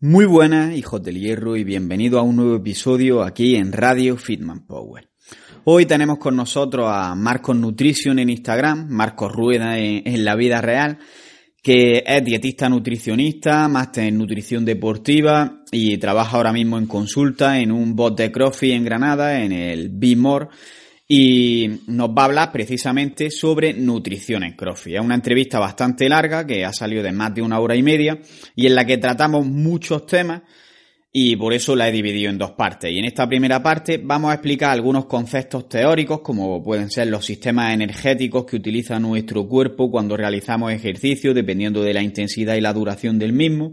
Muy buenas, hijos del hierro, y bienvenido a un nuevo episodio aquí en Radio Fitman Power. Hoy tenemos con nosotros a Marcos Nutrition en Instagram, Marcos Rueda en, la vida real, que es dietista nutricionista, máster en nutrición deportiva y trabaja ahora mismo en consulta en un bot de CrossFit en Granada, en el B-More, y nos va a hablar precisamente sobre nutrición en CrossFit. Es una entrevista bastante larga que ha salido de más de una hora y media y en la que tratamos muchos temas y por eso la he dividido en dos partes. Y en esta primera parte vamos a explicar algunos conceptos teóricos como pueden ser los sistemas energéticos que utiliza nuestro cuerpo cuando realizamos ejercicio dependiendo de la intensidad y la duración del mismo.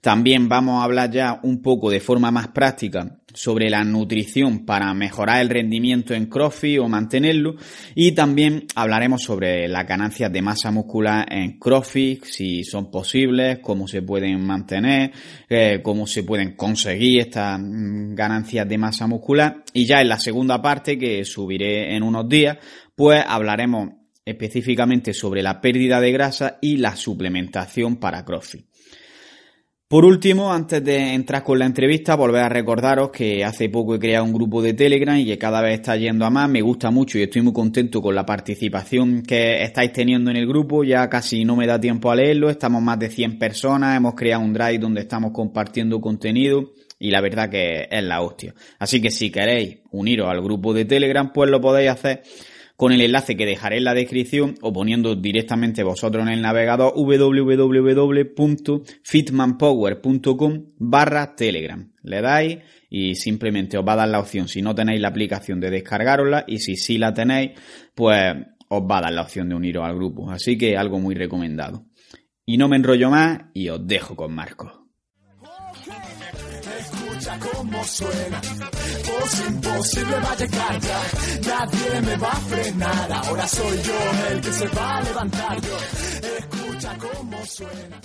También vamos a hablar ya un poco de forma más práctica sobre la nutrición para mejorar el rendimiento en CrossFit o mantenerlo y también hablaremos sobre las ganancias de masa muscular en CrossFit, si son posibles, cómo se pueden mantener, eh, cómo se pueden conseguir estas mm, ganancias de masa muscular y ya en la segunda parte que subiré en unos días pues hablaremos específicamente sobre la pérdida de grasa y la suplementación para CrossFit. Por último, antes de entrar con la entrevista, volver a recordaros que hace poco he creado un grupo de Telegram y que cada vez está yendo a más. Me gusta mucho y estoy muy contento con la participación que estáis teniendo en el grupo. Ya casi no me da tiempo a leerlo. Estamos más de 100 personas. Hemos creado un drive donde estamos compartiendo contenido y la verdad que es la hostia. Así que si queréis uniros al grupo de Telegram, pues lo podéis hacer con el enlace que dejaré en la descripción o poniendo directamente vosotros en el navegador www.fitmanpower.com barra telegram. Le dais y simplemente os va a dar la opción si no tenéis la aplicación de descargarosla y si sí la tenéis, pues os va a dar la opción de uniros al grupo. Así que algo muy recomendado. Y no me enrollo más y os dejo con Marcos. Escucha cómo suena. Voz imposible va a llegar ya. Nadie me va a frenar. Ahora soy yo el que se va a levantar yo. Escucha cómo suena.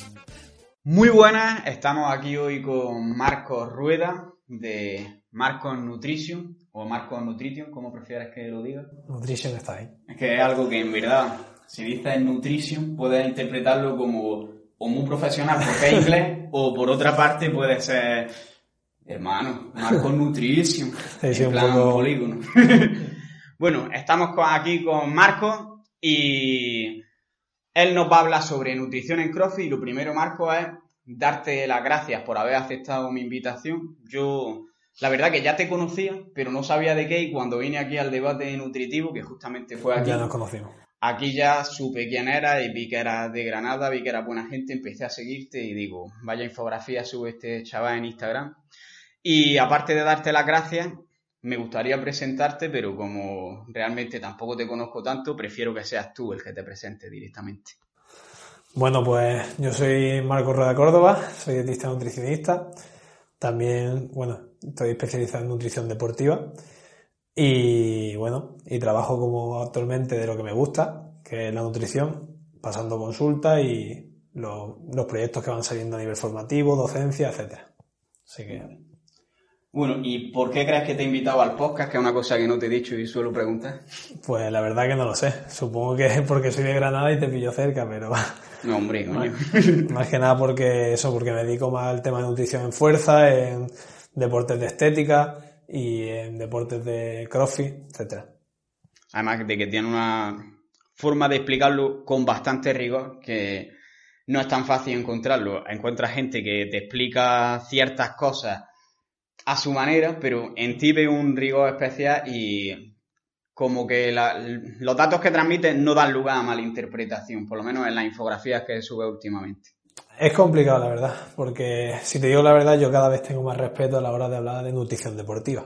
Muy buenas, estamos aquí hoy con Marcos Rueda de Marcos Nutrition o Marcos Nutrition, como prefieras que lo diga. Nutrition está ahí. Es que es algo que en verdad, si dices Nutrition, puedes interpretarlo como o muy profesional porque es inglés o por otra parte puede ser hermano, Marcos sí, en plan poco- polígono. bueno, estamos aquí con Marcos y él nos va a hablar sobre nutrición en CrossFit y lo primero, Marcos, es darte las gracias por haber aceptado mi invitación. Yo, la verdad que ya te conocía, pero no sabía de qué y cuando vine aquí al debate nutritivo, que justamente fue aquí, Ya nos conocimos. aquí ya supe quién era y vi que eras de Granada, vi que era buena gente, empecé a seguirte y digo, vaya infografía sube este chaval en Instagram. Y aparte de darte las gracias, me gustaría presentarte, pero como realmente tampoco te conozco tanto, prefiero que seas tú el que te presente directamente. Bueno, pues yo soy Marco Rueda Córdoba, soy dietista nutricionista. También, bueno, estoy especializado en nutrición deportiva. Y bueno, y trabajo como actualmente de lo que me gusta, que es la nutrición, pasando consultas y lo- los proyectos que van saliendo a nivel formativo, docencia, etcétera. Así que, Bueno, ¿y por qué crees que te he invitado al podcast? Que es una cosa que no te he dicho y suelo preguntar. pues la verdad que no lo sé. Supongo que es porque soy de Granada y te pillo cerca, pero No, hombre, coño. Más que nada porque eso, porque me dedico más al tema de nutrición en fuerza, en deportes de estética y en deportes de crossfit, etcétera. Además de que tiene una forma de explicarlo con bastante rigor que no es tan fácil encontrarlo. Encuentras gente que te explica ciertas cosas a su manera, pero en ti ve un rigor especial y como que los datos que transmiten no dan lugar a malinterpretación, por lo menos en las infografías que sube últimamente. Es complicado, la verdad, porque si te digo la verdad, yo cada vez tengo más respeto a la hora de hablar de nutrición deportiva,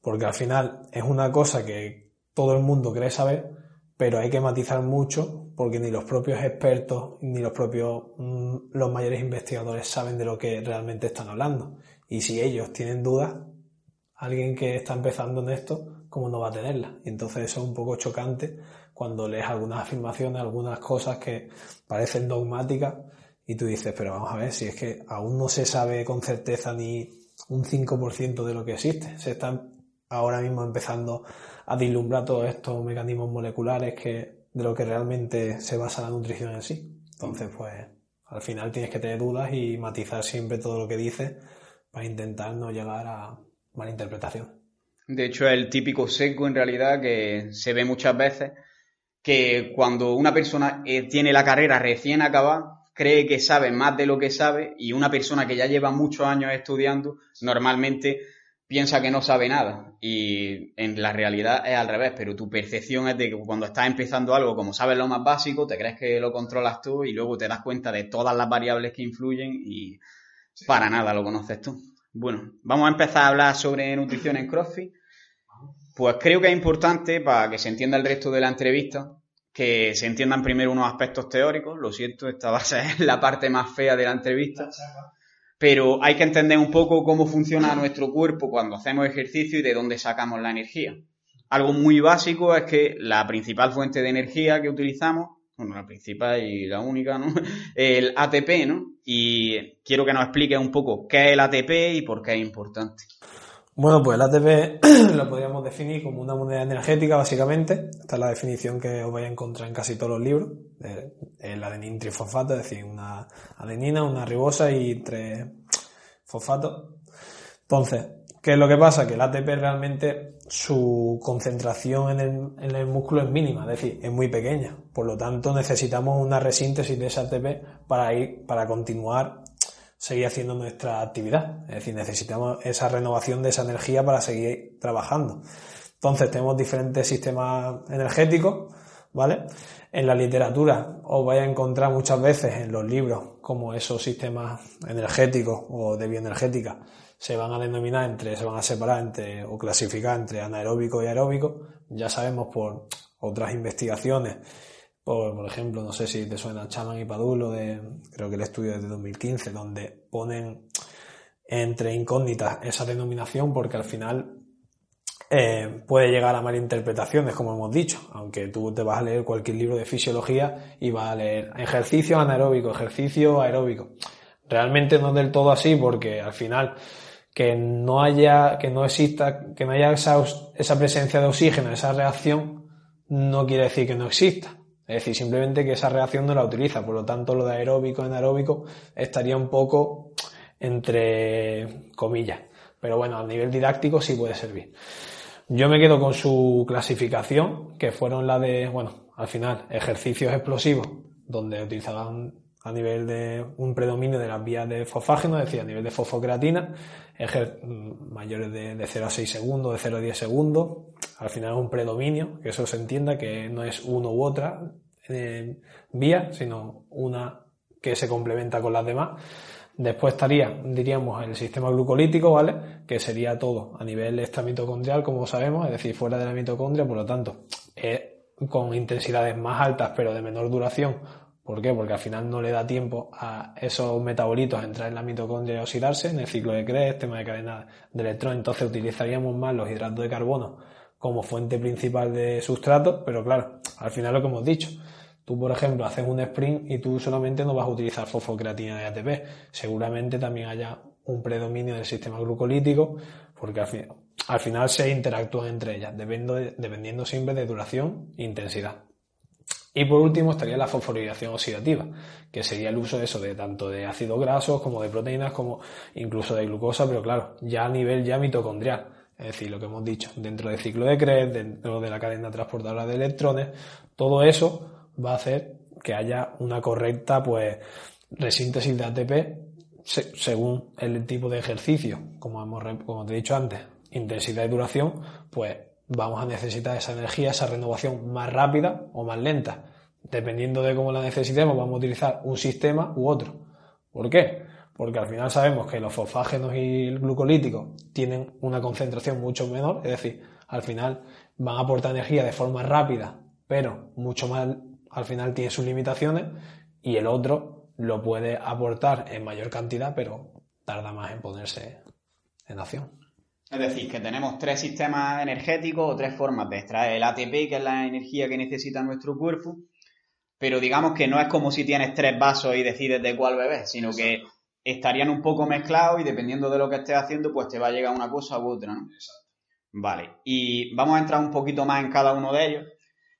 porque al final es una cosa que todo el mundo cree saber, pero hay que matizar mucho porque ni los propios expertos ni los propios mm, los mayores investigadores saben de lo que realmente están hablando. Y si ellos tienen dudas, alguien que está empezando en esto, ¿cómo no va a tenerla? Y entonces eso es un poco chocante cuando lees algunas afirmaciones, algunas cosas que parecen dogmáticas y tú dices, pero vamos a ver, si es que aún no se sabe con certeza ni un 5% de lo que existe. Se están ahora mismo empezando a vislumbrar todos estos mecanismos moleculares que, de lo que realmente se basa la nutrición en sí. Entonces, pues, al final tienes que tener dudas y matizar siempre todo lo que dices para intentar no llegar a malinterpretación. De hecho, es el típico seco en realidad que se ve muchas veces que cuando una persona eh, tiene la carrera recién acabada, cree que sabe más de lo que sabe y una persona que ya lleva muchos años estudiando normalmente piensa que no sabe nada y en la realidad es al revés, pero tu percepción es de que cuando estás empezando algo, como sabes lo más básico, te crees que lo controlas tú y luego te das cuenta de todas las variables que influyen y para nada lo conoces tú. Bueno, vamos a empezar a hablar sobre nutrición en CrossFit. Pues creo que es importante para que se entienda el resto de la entrevista que se entiendan primero unos aspectos teóricos. Lo siento, esta va a ser la parte más fea de la entrevista pero hay que entender un poco cómo funciona nuestro cuerpo cuando hacemos ejercicio y de dónde sacamos la energía. Algo muy básico es que la principal fuente de energía que utilizamos, bueno, la principal y la única, ¿no? El ATP, ¿no? Y quiero que nos explique un poco qué es el ATP y por qué es importante. Bueno, pues el ATP lo podríamos definir como una moneda energética, básicamente. Esta es la definición que os vais a encontrar en casi todos los libros. El adenin trifosfato, es decir, una adenina, una ribosa y tres fosfatos. Entonces, ¿qué es lo que pasa? Que el ATP realmente su concentración en el, en el músculo es mínima, es decir, es muy pequeña. Por lo tanto, necesitamos una resíntesis de ese ATP para ir, para continuar seguir haciendo nuestra actividad. Es decir, necesitamos esa renovación de esa energía para seguir trabajando. Entonces, tenemos diferentes sistemas energéticos, ¿vale? En la literatura os vais a encontrar muchas veces en los libros como esos sistemas energéticos o de bioenergética se van a denominar entre, se van a separar entre o clasificar entre anaeróbico y aeróbico. Ya sabemos por otras investigaciones por, ejemplo, no sé si te suena Chaman y Padulo, de, creo que el estudio es de 2015, donde ponen entre incógnitas esa denominación porque al final eh, puede llegar a malinterpretaciones, como hemos dicho, aunque tú te vas a leer cualquier libro de fisiología y vas a leer ejercicio anaeróbico, ejercicio aeróbico. Realmente no es del todo así porque al final que no haya, que no exista, que no haya esa, esa presencia de oxígeno, esa reacción, no quiere decir que no exista. Es decir, simplemente que esa reacción no la utiliza. Por lo tanto, lo de aeróbico anaeróbico estaría un poco entre comillas. Pero bueno, a nivel didáctico sí puede servir. Yo me quedo con su clasificación, que fueron la de, bueno, al final, ejercicios explosivos, donde utilizaban a nivel de un predominio de las vías de fosfágeno, es decir, a nivel de fosfocreatina, mm, mayores de, de 0 a 6 segundos, de 0 a 10 segundos. Al final es un predominio, que eso se entienda que no es uno u otra eh, vía, sino una que se complementa con las demás. Después estaría, diríamos, el sistema glucolítico, ¿vale? Que sería todo a nivel extramitocondrial, como sabemos, es decir, fuera de la mitocondria, por lo tanto, con intensidades más altas pero de menor duración ¿Por qué? Porque al final no le da tiempo a esos metabolitos a entrar en la mitocondria y oxidarse en el ciclo de Krebs, tema de cadena de electrones. Entonces utilizaríamos más los hidratos de carbono como fuente principal de sustrato, pero claro, al final lo que hemos dicho, tú por ejemplo haces un sprint y tú solamente no vas a utilizar fosfocreatina de ATP, seguramente también haya un predominio del sistema glucolítico, porque al, final se interactúan entre ellas, dependiendo, siempre de duración e intensidad. Y por último estaría la fosforilación oxidativa, que sería el uso de eso de tanto de ácidos grasos como de proteínas como incluso de glucosa, pero claro, ya a nivel ya mitocondrial. Es decir, lo que hemos dicho, dentro del ciclo de Krebs, dentro de la cadena transportadora de electrones, todo eso va a hacer que haya una correcta, pues, resíntesis de ATP según el tipo de ejercicio, como, hemos, como te he dicho antes, intensidad y duración, pues vamos a necesitar esa energía, esa renovación más rápida o más lenta. Dependiendo de cómo la necesitemos, vamos a utilizar un sistema u otro. ¿Por qué? Porque al final sabemos que los fosfágenos y el glucolítico tienen una concentración mucho menor, es decir, al final van a aportar energía de forma rápida, pero mucho más, al final tiene sus limitaciones, y el otro lo puede aportar en mayor cantidad, pero tarda más en ponerse en acción. Es decir, que tenemos tres sistemas energéticos o tres formas de extraer el ATP, que es la energía que necesita nuestro cuerpo, pero digamos que no es como si tienes tres vasos y decides de cuál beber, sino que estarían un poco mezclados y dependiendo de lo que estés haciendo, pues te va a llegar una cosa u otra, ¿no? Exacto. Vale, y vamos a entrar un poquito más en cada uno de ellos.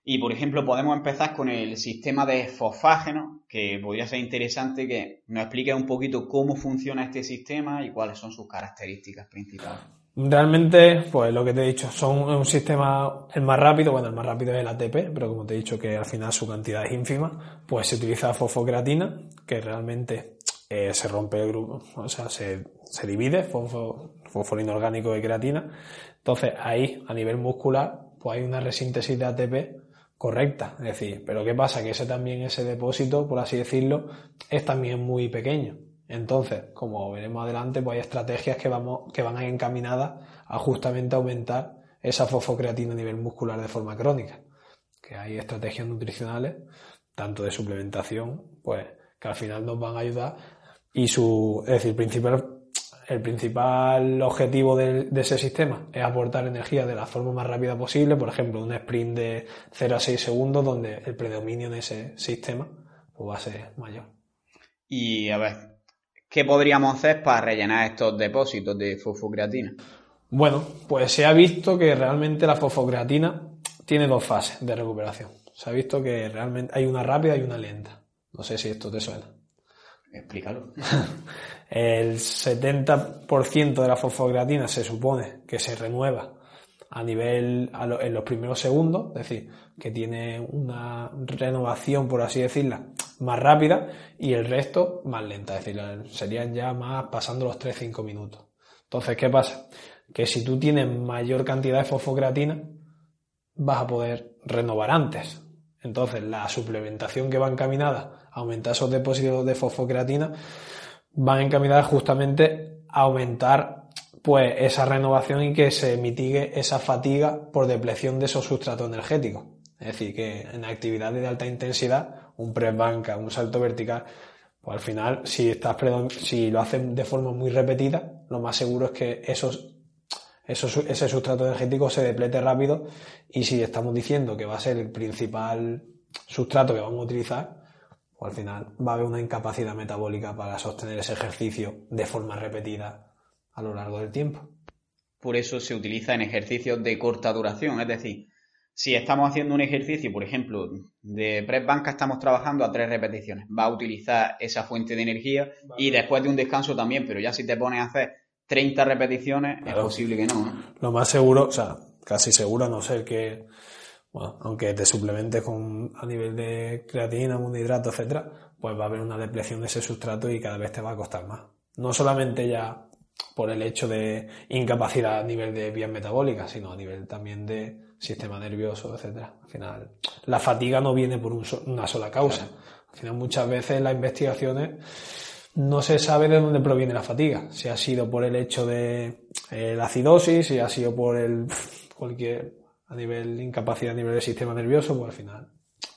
Y por ejemplo, podemos empezar con el sistema de fosfágeno, que podría ser interesante que nos explique un poquito cómo funciona este sistema y cuáles son sus características principales. Realmente, pues lo que te he dicho, son un sistema el más rápido, bueno, el más rápido es el ATP, pero como te he dicho que al final su cantidad es ínfima, pues se utiliza fosfocreatina, que realmente eh, se rompe el grupo, o sea, se, se divide, fosfo, fosfolino orgánico y creatina. Entonces ahí, a nivel muscular, pues hay una resíntesis de ATP correcta. Es decir, pero ¿qué pasa? Que ese también, ese depósito, por así decirlo, es también muy pequeño. Entonces, como veremos adelante, pues hay estrategias que, vamos, que van encaminadas a justamente aumentar esa fosfocreatina a nivel muscular de forma crónica. Que hay estrategias nutricionales, tanto de suplementación, pues que al final nos van a ayudar. Y su, es decir, principal, el principal objetivo de, ese sistema es aportar energía de la forma más rápida posible, por ejemplo, un sprint de 0 a 6 segundos, donde el predominio de ese sistema pues, va a ser mayor. Y a ver, ¿Qué podríamos hacer para rellenar estos depósitos de fosfocreatina? Bueno, pues se ha visto que realmente la fosfocreatina tiene dos fases de recuperación. Se ha visto que realmente hay una rápida y una lenta. No sé si esto te suena. Explícalo. El 70% de la fosfocreatina se supone que se renueva a nivel en los primeros segundos, es decir, que tiene una renovación, por así decirla, más rápida y el resto más lenta, es decir, serían ya más pasando los 3-5 minutos. Entonces, ¿qué pasa? Que si tú tienes mayor cantidad de fosfocreatina, vas a poder renovar antes. Entonces, la suplementación que va encaminada a aumentar esos depósitos de fosfocreatina van encaminadas justamente a aumentar pues esa renovación y que se mitigue esa fatiga por depleción de esos sustratos energéticos. Es decir, que en actividades de alta intensidad, un press banca, un salto vertical, pues al final, si estás si lo haces de forma muy repetida, lo más seguro es que esos, esos, ese sustrato energético se deplete rápido y si estamos diciendo que va a ser el principal sustrato que vamos a utilizar, pues al final va a haber una incapacidad metabólica para sostener ese ejercicio de forma repetida a lo largo del tiempo. Por eso se utiliza en ejercicios de corta duración, es decir, si estamos haciendo un ejercicio, por ejemplo, de press banca estamos trabajando a tres repeticiones, va a utilizar esa fuente de energía y después de un descanso también, pero ya si te pones a hacer 30 repeticiones es posible que no, Lo más seguro, o sea, casi seguro a no ser que, bueno, aunque te suplementes con a nivel de creatina, monohidrato, etcétera, pues va a haber una depleción de ese sustrato y cada vez te va a costar más. No solamente ya por el hecho de incapacidad a nivel de vías metabólicas, sino a nivel también de sistema nervioso, etcétera. Al final, la fatiga no viene por una sola causa. Al final, muchas veces las investigaciones no se sabe de dónde proviene la fatiga. Si ha sido por el hecho de eh, la acidosis, si ha sido por el cualquier a nivel de incapacidad a nivel del sistema nervioso, pues al final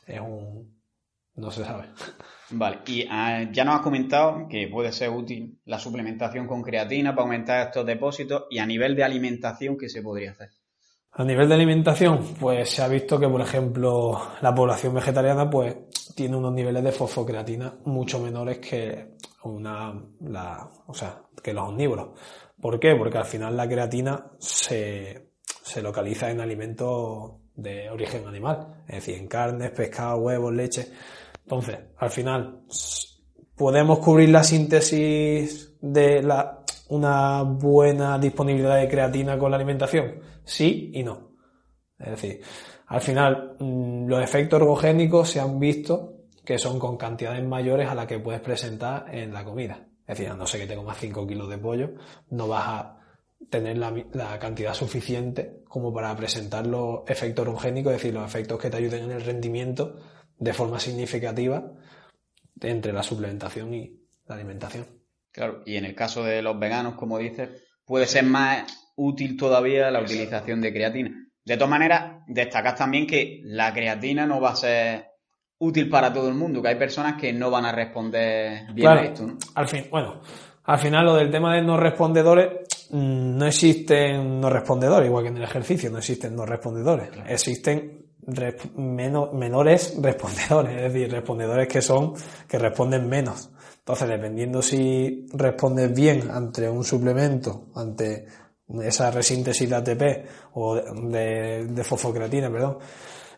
es un no se sabe. Vale, y ah, ya nos has comentado que puede ser útil la suplementación con creatina para aumentar estos depósitos y a nivel de alimentación, ¿qué se podría hacer? A nivel de alimentación, pues se ha visto que, por ejemplo, la población vegetariana pues tiene unos niveles de fosfocreatina mucho menores que una, la, o sea, que los omnívoros. ¿Por qué? Porque al final la creatina se, se localiza en alimentos de origen animal, es decir, en carnes, pescado, huevos, leche. Entonces, al final, ¿podemos cubrir la síntesis de la, una buena disponibilidad de creatina con la alimentación? Sí y no. Es decir, al final, mm, los efectos ergogénicos se han visto que son con cantidades mayores a las que puedes presentar en la comida. Es decir, a no sé que te comas 5 kilos de pollo, no vas a tener la, la, cantidad suficiente como para presentar los efectos orogénicos, es decir, los efectos que te ayuden en el rendimiento de forma significativa entre la suplementación y la alimentación. Claro, y en el caso de los veganos, como dices, puede ser más útil todavía la utilización de creatina. De todas maneras, destacas también que la creatina no va a ser útil para todo el mundo, que hay personas que no van a responder bien a esto. ¿no? Al fin, bueno, al final lo del tema de no respondedores, no existen no respondedores, igual que en el ejercicio no existen no respondedores, existen menores respondedores, es decir, respondedores que son, que responden menos. Entonces, dependiendo si respondes bien ante un suplemento, ante esa resíntesis de ATP o de, de fosfocreatina, perdón,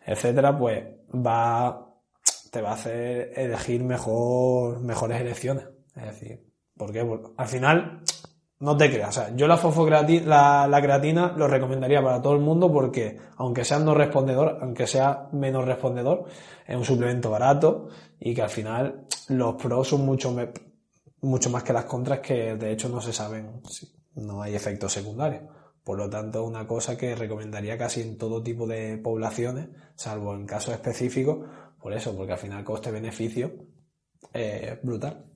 etcétera, pues va, te va a hacer elegir mejor, mejores elecciones. Es decir, porque al final, no te creas, o sea, yo la fosfocreatina, la, creatina lo recomendaría para todo el mundo porque, aunque sea no respondedor, aunque sea menos respondedor, es un suplemento barato y que al final los pros son mucho, mucho más que las contras que de hecho no se saben no hay efectos secundarios. Por lo tanto, es una cosa que recomendaría casi en todo tipo de poblaciones, salvo en casos específicos, por eso, porque al final coste-beneficio es brutal.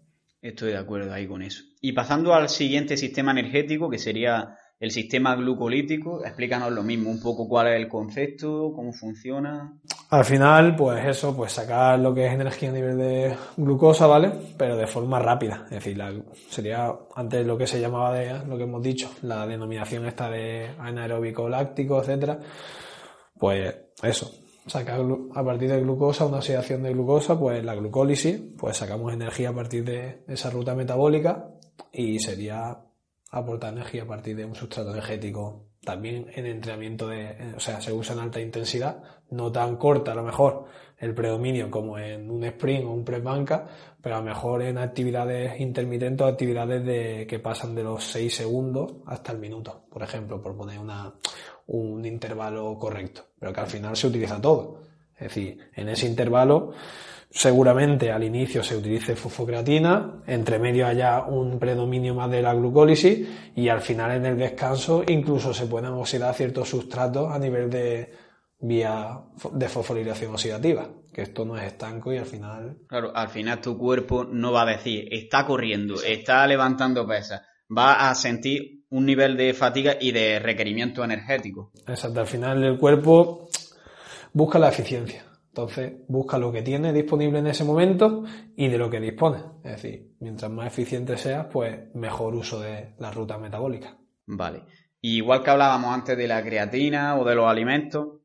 Estoy de acuerdo ahí con eso. Y pasando al siguiente sistema energético, que sería el sistema glucolítico, explícanos lo mismo, un poco cuál es el concepto, cómo funciona. Al final, pues eso, pues sacar lo que es energía a nivel de glucosa, ¿vale? Pero de forma rápida. Es decir, sería antes lo que se llamaba de lo que hemos dicho, la denominación esta de anaeróbico láctico, etcétera. Pues eso, sacar a partir de glucosa, una oxidación de glucosa, pues la glucólisis, pues sacamos energía a partir de esa ruta metabólica y sería aportar energía a partir de un sustrato energético. También en entrenamiento de, o sea, se usa en alta intensidad, no tan corta a lo mejor el predominio como en un sprint o un press banca, pero a lo mejor en actividades intermitentes o actividades de, que pasan de los 6 segundos hasta el minuto, por ejemplo, por poner una, un intervalo correcto, pero que al final se utiliza todo. Es decir, en ese intervalo seguramente al inicio se utilice fosfocreatina, entre medio haya un predominio más de la glucólisis y al final en el descanso incluso se pueden oxidar ciertos sustratos a nivel de vía de fosforilación oxidativa, que esto no es estanco y al final... Claro, al final tu cuerpo no va a decir, está corriendo, está levantando pesas, va a sentir un nivel de fatiga y de requerimiento energético. Exacto, al final el cuerpo busca la eficiencia. Entonces busca lo que tiene disponible en ese momento y de lo que dispone. Es decir, mientras más eficiente seas, pues mejor uso de la ruta metabólica. Vale. igual que hablábamos antes de la creatina o de los alimentos,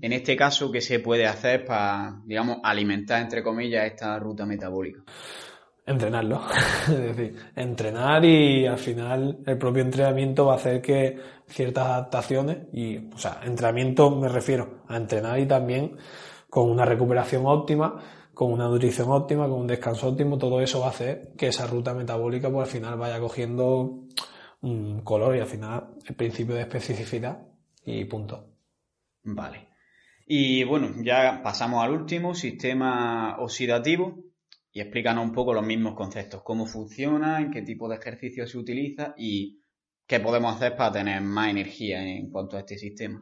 en este caso, ¿qué se puede hacer para, digamos, alimentar, entre comillas, esta ruta metabólica? Entrenarlo. es decir, entrenar y al final el propio entrenamiento va a hacer que ciertas adaptaciones y, o sea, entrenamiento me refiero a entrenar y también con una recuperación óptima, con una nutrición óptima, con un descanso óptimo, todo eso va a hacer que esa ruta metabólica pues al final vaya cogiendo un color y al final el principio de especificidad y punto. Vale. Y bueno, ya pasamos al último, sistema oxidativo, y explícanos un poco los mismos conceptos, cómo funciona, en qué tipo de ejercicio se utiliza y qué podemos hacer para tener más energía en cuanto a este sistema.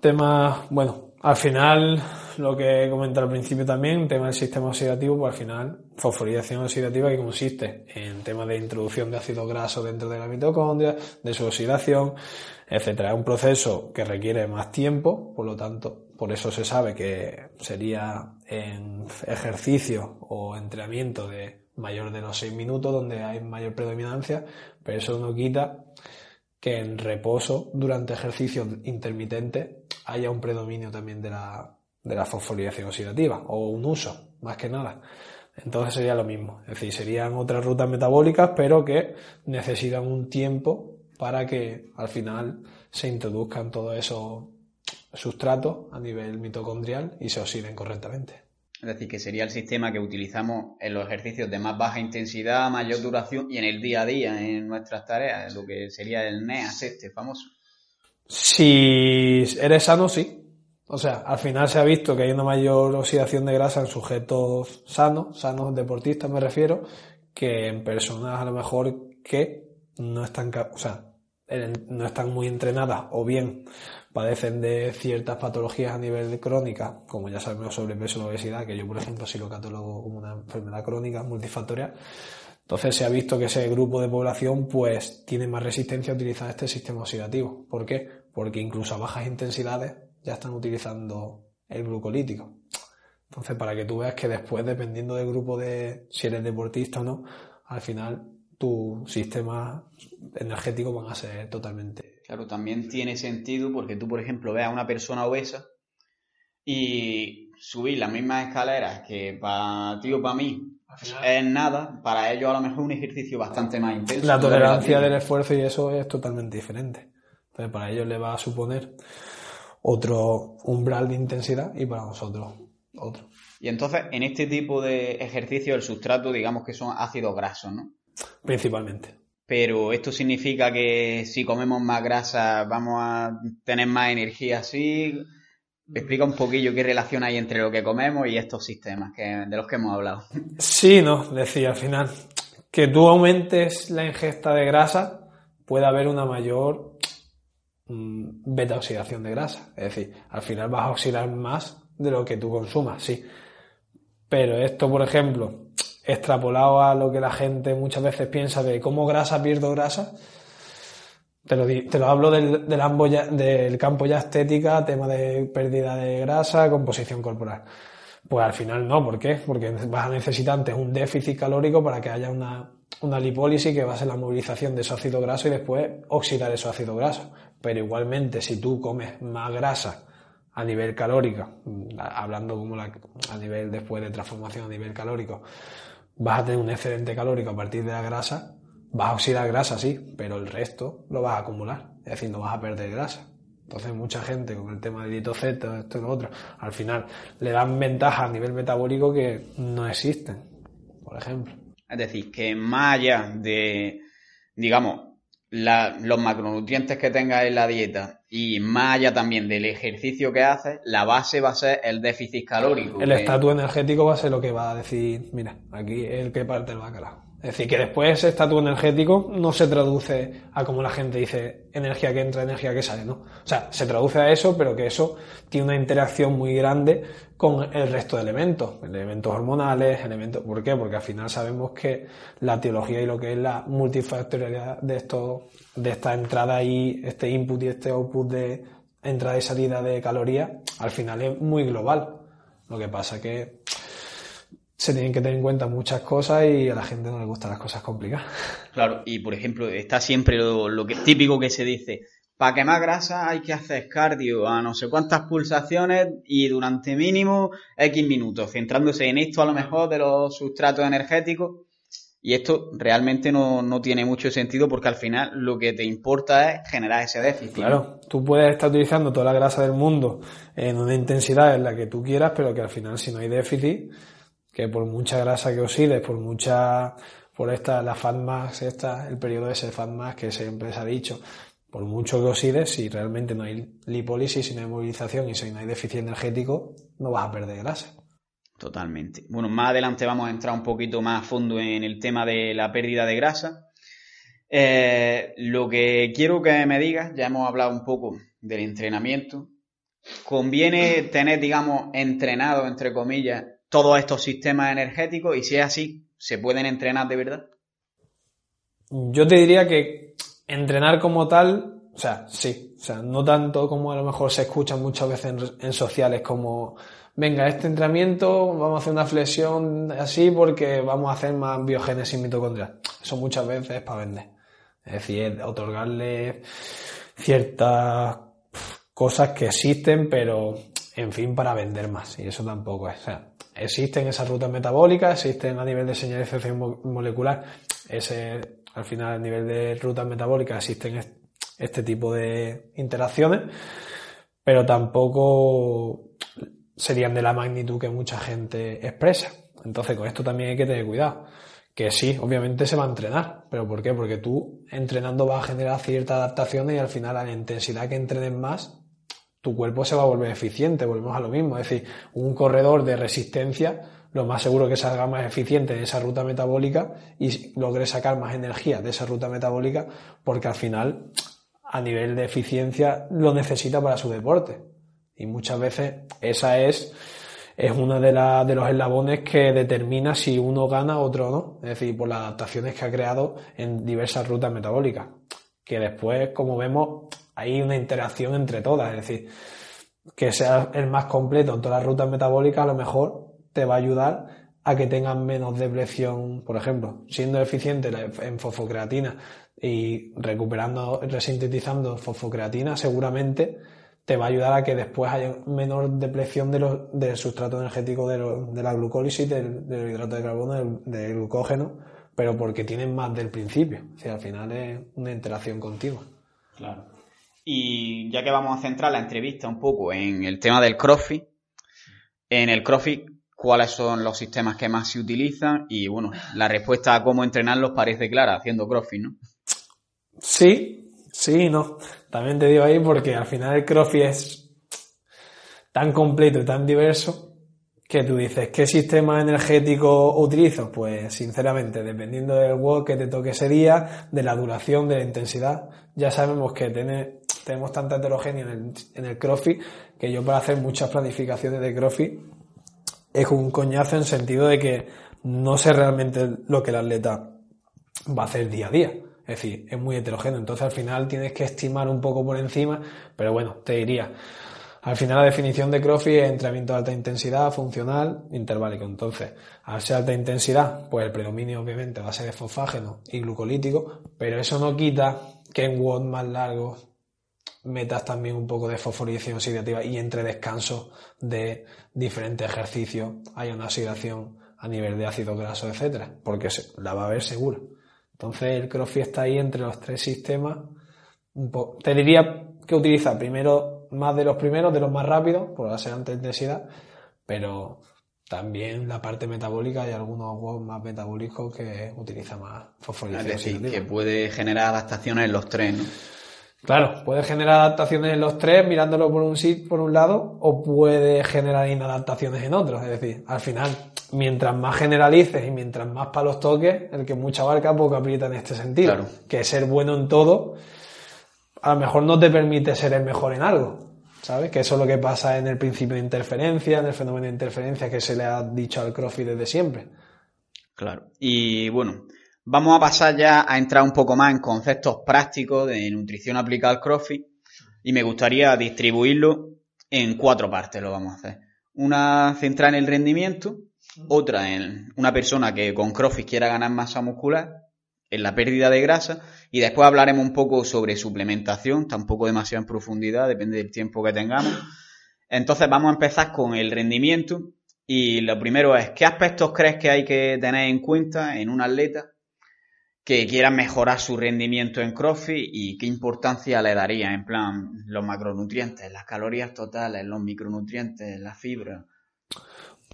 Tema, bueno, al final, lo que he comentado al principio también, tema del sistema oxidativo, pues al final, fosforilación oxidativa que consiste en temas de introducción de ácido graso dentro de la mitocondria, de su oxidación, etcétera. Es un proceso que requiere más tiempo, por lo tanto, por eso se sabe que sería en ejercicio o entrenamiento de mayor de los 6 minutos donde hay mayor predominancia, pero eso no quita que en reposo durante ejercicios intermitentes haya un predominio también de la, de la fosforilación oxidativa o un uso, más que nada. Entonces sería lo mismo, es decir, serían otras rutas metabólicas, pero que necesitan un tiempo para que al final se introduzcan todos esos sustratos a nivel mitocondrial y se oxiden correctamente. Es decir, que sería el sistema que utilizamos en los ejercicios de más baja intensidad, mayor duración y en el día a día, en nuestras tareas, lo que sería el NEAS este famoso. Si eres sano, sí. O sea, al final se ha visto que hay una mayor oxidación de grasa en sujetos sanos, sanos deportistas me refiero, que en personas a lo mejor que no están, o sea, no están muy entrenadas o bien padecen de ciertas patologías a nivel crónica, como ya sabemos sobrepeso y obesidad, que yo por ejemplo sí lo catalogo como una enfermedad crónica multifactorial. Entonces se ha visto que ese grupo de población pues tiene más resistencia a utilizar este sistema oxidativo. ¿Por qué? Porque incluso a bajas intensidades ya están utilizando el glucolítico. Entonces, para que tú veas que después, dependiendo del grupo de si eres deportista o no, al final tu sistema energético van a ser totalmente. Claro, también tiene sentido porque tú, por ejemplo, ves a una persona obesa y subir las mismas escaleras que para ti o para mí es nada, para ellos a lo mejor un ejercicio bastante más intenso. La tolerancia del esfuerzo y eso es totalmente diferente. Entonces, para ellos le va a suponer otro umbral de intensidad y para nosotros otro. Y entonces, en este tipo de ejercicio, el sustrato, digamos que son ácidos grasos, ¿no? Principalmente. Pero esto significa que si comemos más grasa vamos a tener más energía así. Explica un poquillo qué relación hay entre lo que comemos y estos sistemas que, de los que hemos hablado. Sí, no, decía al final. Que tú aumentes la ingesta de grasa, puede haber una mayor Mm, beta oxidación de grasa. Es decir, al final vas a oxidar más de lo que tú consumas, sí. Pero esto, por ejemplo, extrapolado a lo que la gente muchas veces piensa de cómo grasa pierdo grasa, te lo, te lo hablo del, del, del campo ya estética, tema de pérdida de grasa, composición corporal. Pues al final no, ¿por qué? Porque vas a necesitar antes un déficit calórico para que haya una, una lipólisis que va a ser la movilización de ese ácido graso y después oxidar esos ácidos grasos. Pero igualmente, si tú comes más grasa a nivel calórico, hablando como a nivel después de transformación a nivel calórico, vas a tener un excedente calórico a partir de la grasa, vas a oxidar grasa, sí, pero el resto lo vas a acumular, es decir, no vas a perder grasa. Entonces mucha gente con el tema de dieta esto y lo otro, al final le dan ventajas a nivel metabólico que no existen, por ejemplo. Es decir, que más allá de, digamos, los macronutrientes que tengas en la dieta y más allá también del ejercicio que haces, la base va a ser el déficit calórico. El estatus energético va a ser lo que va a decir, mira, aquí el que parte el bacalao. Es decir, que después ese estatus energético no se traduce a como la gente dice energía que entra, energía que sale, ¿no? O sea, se traduce a eso, pero que eso tiene una interacción muy grande con el resto de elementos, elementos hormonales, elementos, ¿por qué? Porque al final sabemos que la teología y lo que es la multifactorialidad de esto, de esta entrada y este input y este output de entrada y salida de calorías, al final es muy global. Lo que pasa que se tienen que tener en cuenta muchas cosas y a la gente no le gustan las cosas complicadas. Claro, y por ejemplo, está siempre lo, que, típico que se dice, para quemar grasa hay que hacer cardio a no sé cuántas pulsaciones y durante mínimo X minutos, centrándose en esto a lo mejor de los sustratos energéticos. Y esto realmente no, no, tiene mucho sentido porque al final lo que te importa es generar ese déficit. Claro, tú puedes estar utilizando toda la grasa del mundo en una intensidad en la que tú quieras, pero que al final si no hay déficit, que por mucha grasa que oxides, por mucha, por esta, la FATMAX, esta, el periodo de ese FATMAX que siempre se ha dicho, por mucho que oxides, si realmente no hay lipólisis, si no hay movilización y si no hay déficit energético, no vas a perder grasa. Totalmente. Bueno, más adelante vamos a entrar un poquito más a fondo en el tema de la pérdida de grasa. Eh, lo que quiero que me digas, ya hemos hablado un poco del entrenamiento. ¿Conviene tener, digamos, entrenado, entre comillas, todos estos sistemas energéticos y si es así, ¿se pueden entrenar de verdad? Yo te diría que entrenar como tal, o sea, sí, o sea, no tanto como a lo mejor se escucha muchas veces en, sociales como, venga, este entrenamiento, vamos a hacer una flexión así porque vamos a hacer más biogénesis mitocondrial. Eso muchas veces es para vender. Es decir, otorgarle ciertas cosas que existen, pero en fin, para vender más. Y eso tampoco es. O sea, existen esas rutas metabólicas, existen a nivel de señalización molecular, ese, al final a nivel de rutas metabólicas existen este tipo de interacciones, pero tampoco serían de la magnitud que mucha gente expresa. Entonces con esto también hay que tener cuidado. Que sí, obviamente se va a entrenar, pero ¿por qué? Porque tú entrenando vas a generar cierta adaptación y al final a la intensidad que entrenes más, tu cuerpo se va a volver eficiente, volvemos a lo mismo. Es decir, un corredor de resistencia, lo más seguro que salga más eficiente en esa ruta metabólica y logre sacar más energía de esa ruta metabólica, porque al final, a nivel de eficiencia, lo necesita para su deporte. Y muchas veces esa es, es uno de, de los eslabones que determina si uno gana o otro no. Es decir, por las adaptaciones que ha creado en diversas rutas metabólicas. Que después, como vemos, hay una interacción entre todas. Es decir, que sea el más completo en todas las rutas metabólicas, a lo mejor te va a ayudar a que tengan menos depresión, por ejemplo, siendo eficiente en fosfocreatina y recuperando, resintetizando fosfocreatina, seguramente te va a ayudar a que después haya menor depresión de del sustrato energético de, la glucólisis, del, hidrato de carbono, del, glucógeno, pero porque tienen más del principio. O sea, al final es una interacción continua. Claro. Y ya que vamos a centrar la entrevista un poco en el tema del CrossFit, en el CrossFit, ¿cuáles son los sistemas que más se utilizan? Y bueno, la respuesta a cómo entrenarlos parece clara, haciendo CrossFit, ¿no? Sí, sí no. También te digo ahí porque al final el CrossFit es tan completo y tan diverso que tú dices, ¿qué sistema energético utilizo? Pues sinceramente, dependiendo del work que te toque ese día, de la duración, de la intensidad, ya sabemos que tenemos tanta heterogeneidad en el, en CrossFit que yo para hacer muchas planificaciones de CrossFit es un coñazo en sentido de que no sé realmente lo que el atleta va a hacer día a día. Es decir, es muy heterogéneo. Entonces al final tienes que estimar un poco por encima, pero bueno, te diría, al final la definición de CrossFit es entrenamiento de alta intensidad, funcional, interválico. Entonces, al ser alta intensidad, pues el predominio obviamente va a ser de fosfágeno y glucolítico, pero eso no quita que en WOD más largos metas también un poco de fosforilación oxidativa y entre descansos de diferentes ejercicios haya una oxidación a nivel de ácido graso, etcétera, porque la va a haber seguro. Entonces el CrossFit está ahí entre los tres sistemas. Te diría que utiliza primero más de los primeros, de los más rápidos, por la ser alta intensidad, pero también la parte metabólica hay algunos más metabólicos que utiliza más fosforilación. Es decir, que puede generar adaptaciones en los tres, ¿no? Claro, puede generar adaptaciones en los tres mirándolo por un sit por un lado o puede generar inadaptaciones en otros. Es decir, al final, mientras más generalices y mientras más palos toques, el que mucha barca poco aprieta en este sentido. Claro. Que ser bueno en todo, a lo mejor no te permite ser el mejor en algo. ¿Sabes? Que eso es lo que pasa en el principio de interferencia, en el fenómeno de interferencia que se le ha dicho al CrossFit desde siempre. Claro. Y bueno, Vamos a pasar ya a entrar un poco más en conceptos prácticos de nutrición aplicada al CrossFit y me gustaría distribuirlo en cuatro partes, lo vamos a hacer. Una centrada en el rendimiento, otra en una persona que con CrossFit quiera ganar masa muscular, en la pérdida de grasa y después hablaremos un poco sobre suplementación, tampoco demasiado en profundidad, depende del tiempo que tengamos. Entonces vamos a empezar con el rendimiento y lo primero es, ¿qué aspectos crees que hay que tener en cuenta en un atleta que quieran mejorar su rendimiento en CrossFit y qué importancia le daría en plan los macronutrientes, las calorías totales, los micronutrientes, la fibra.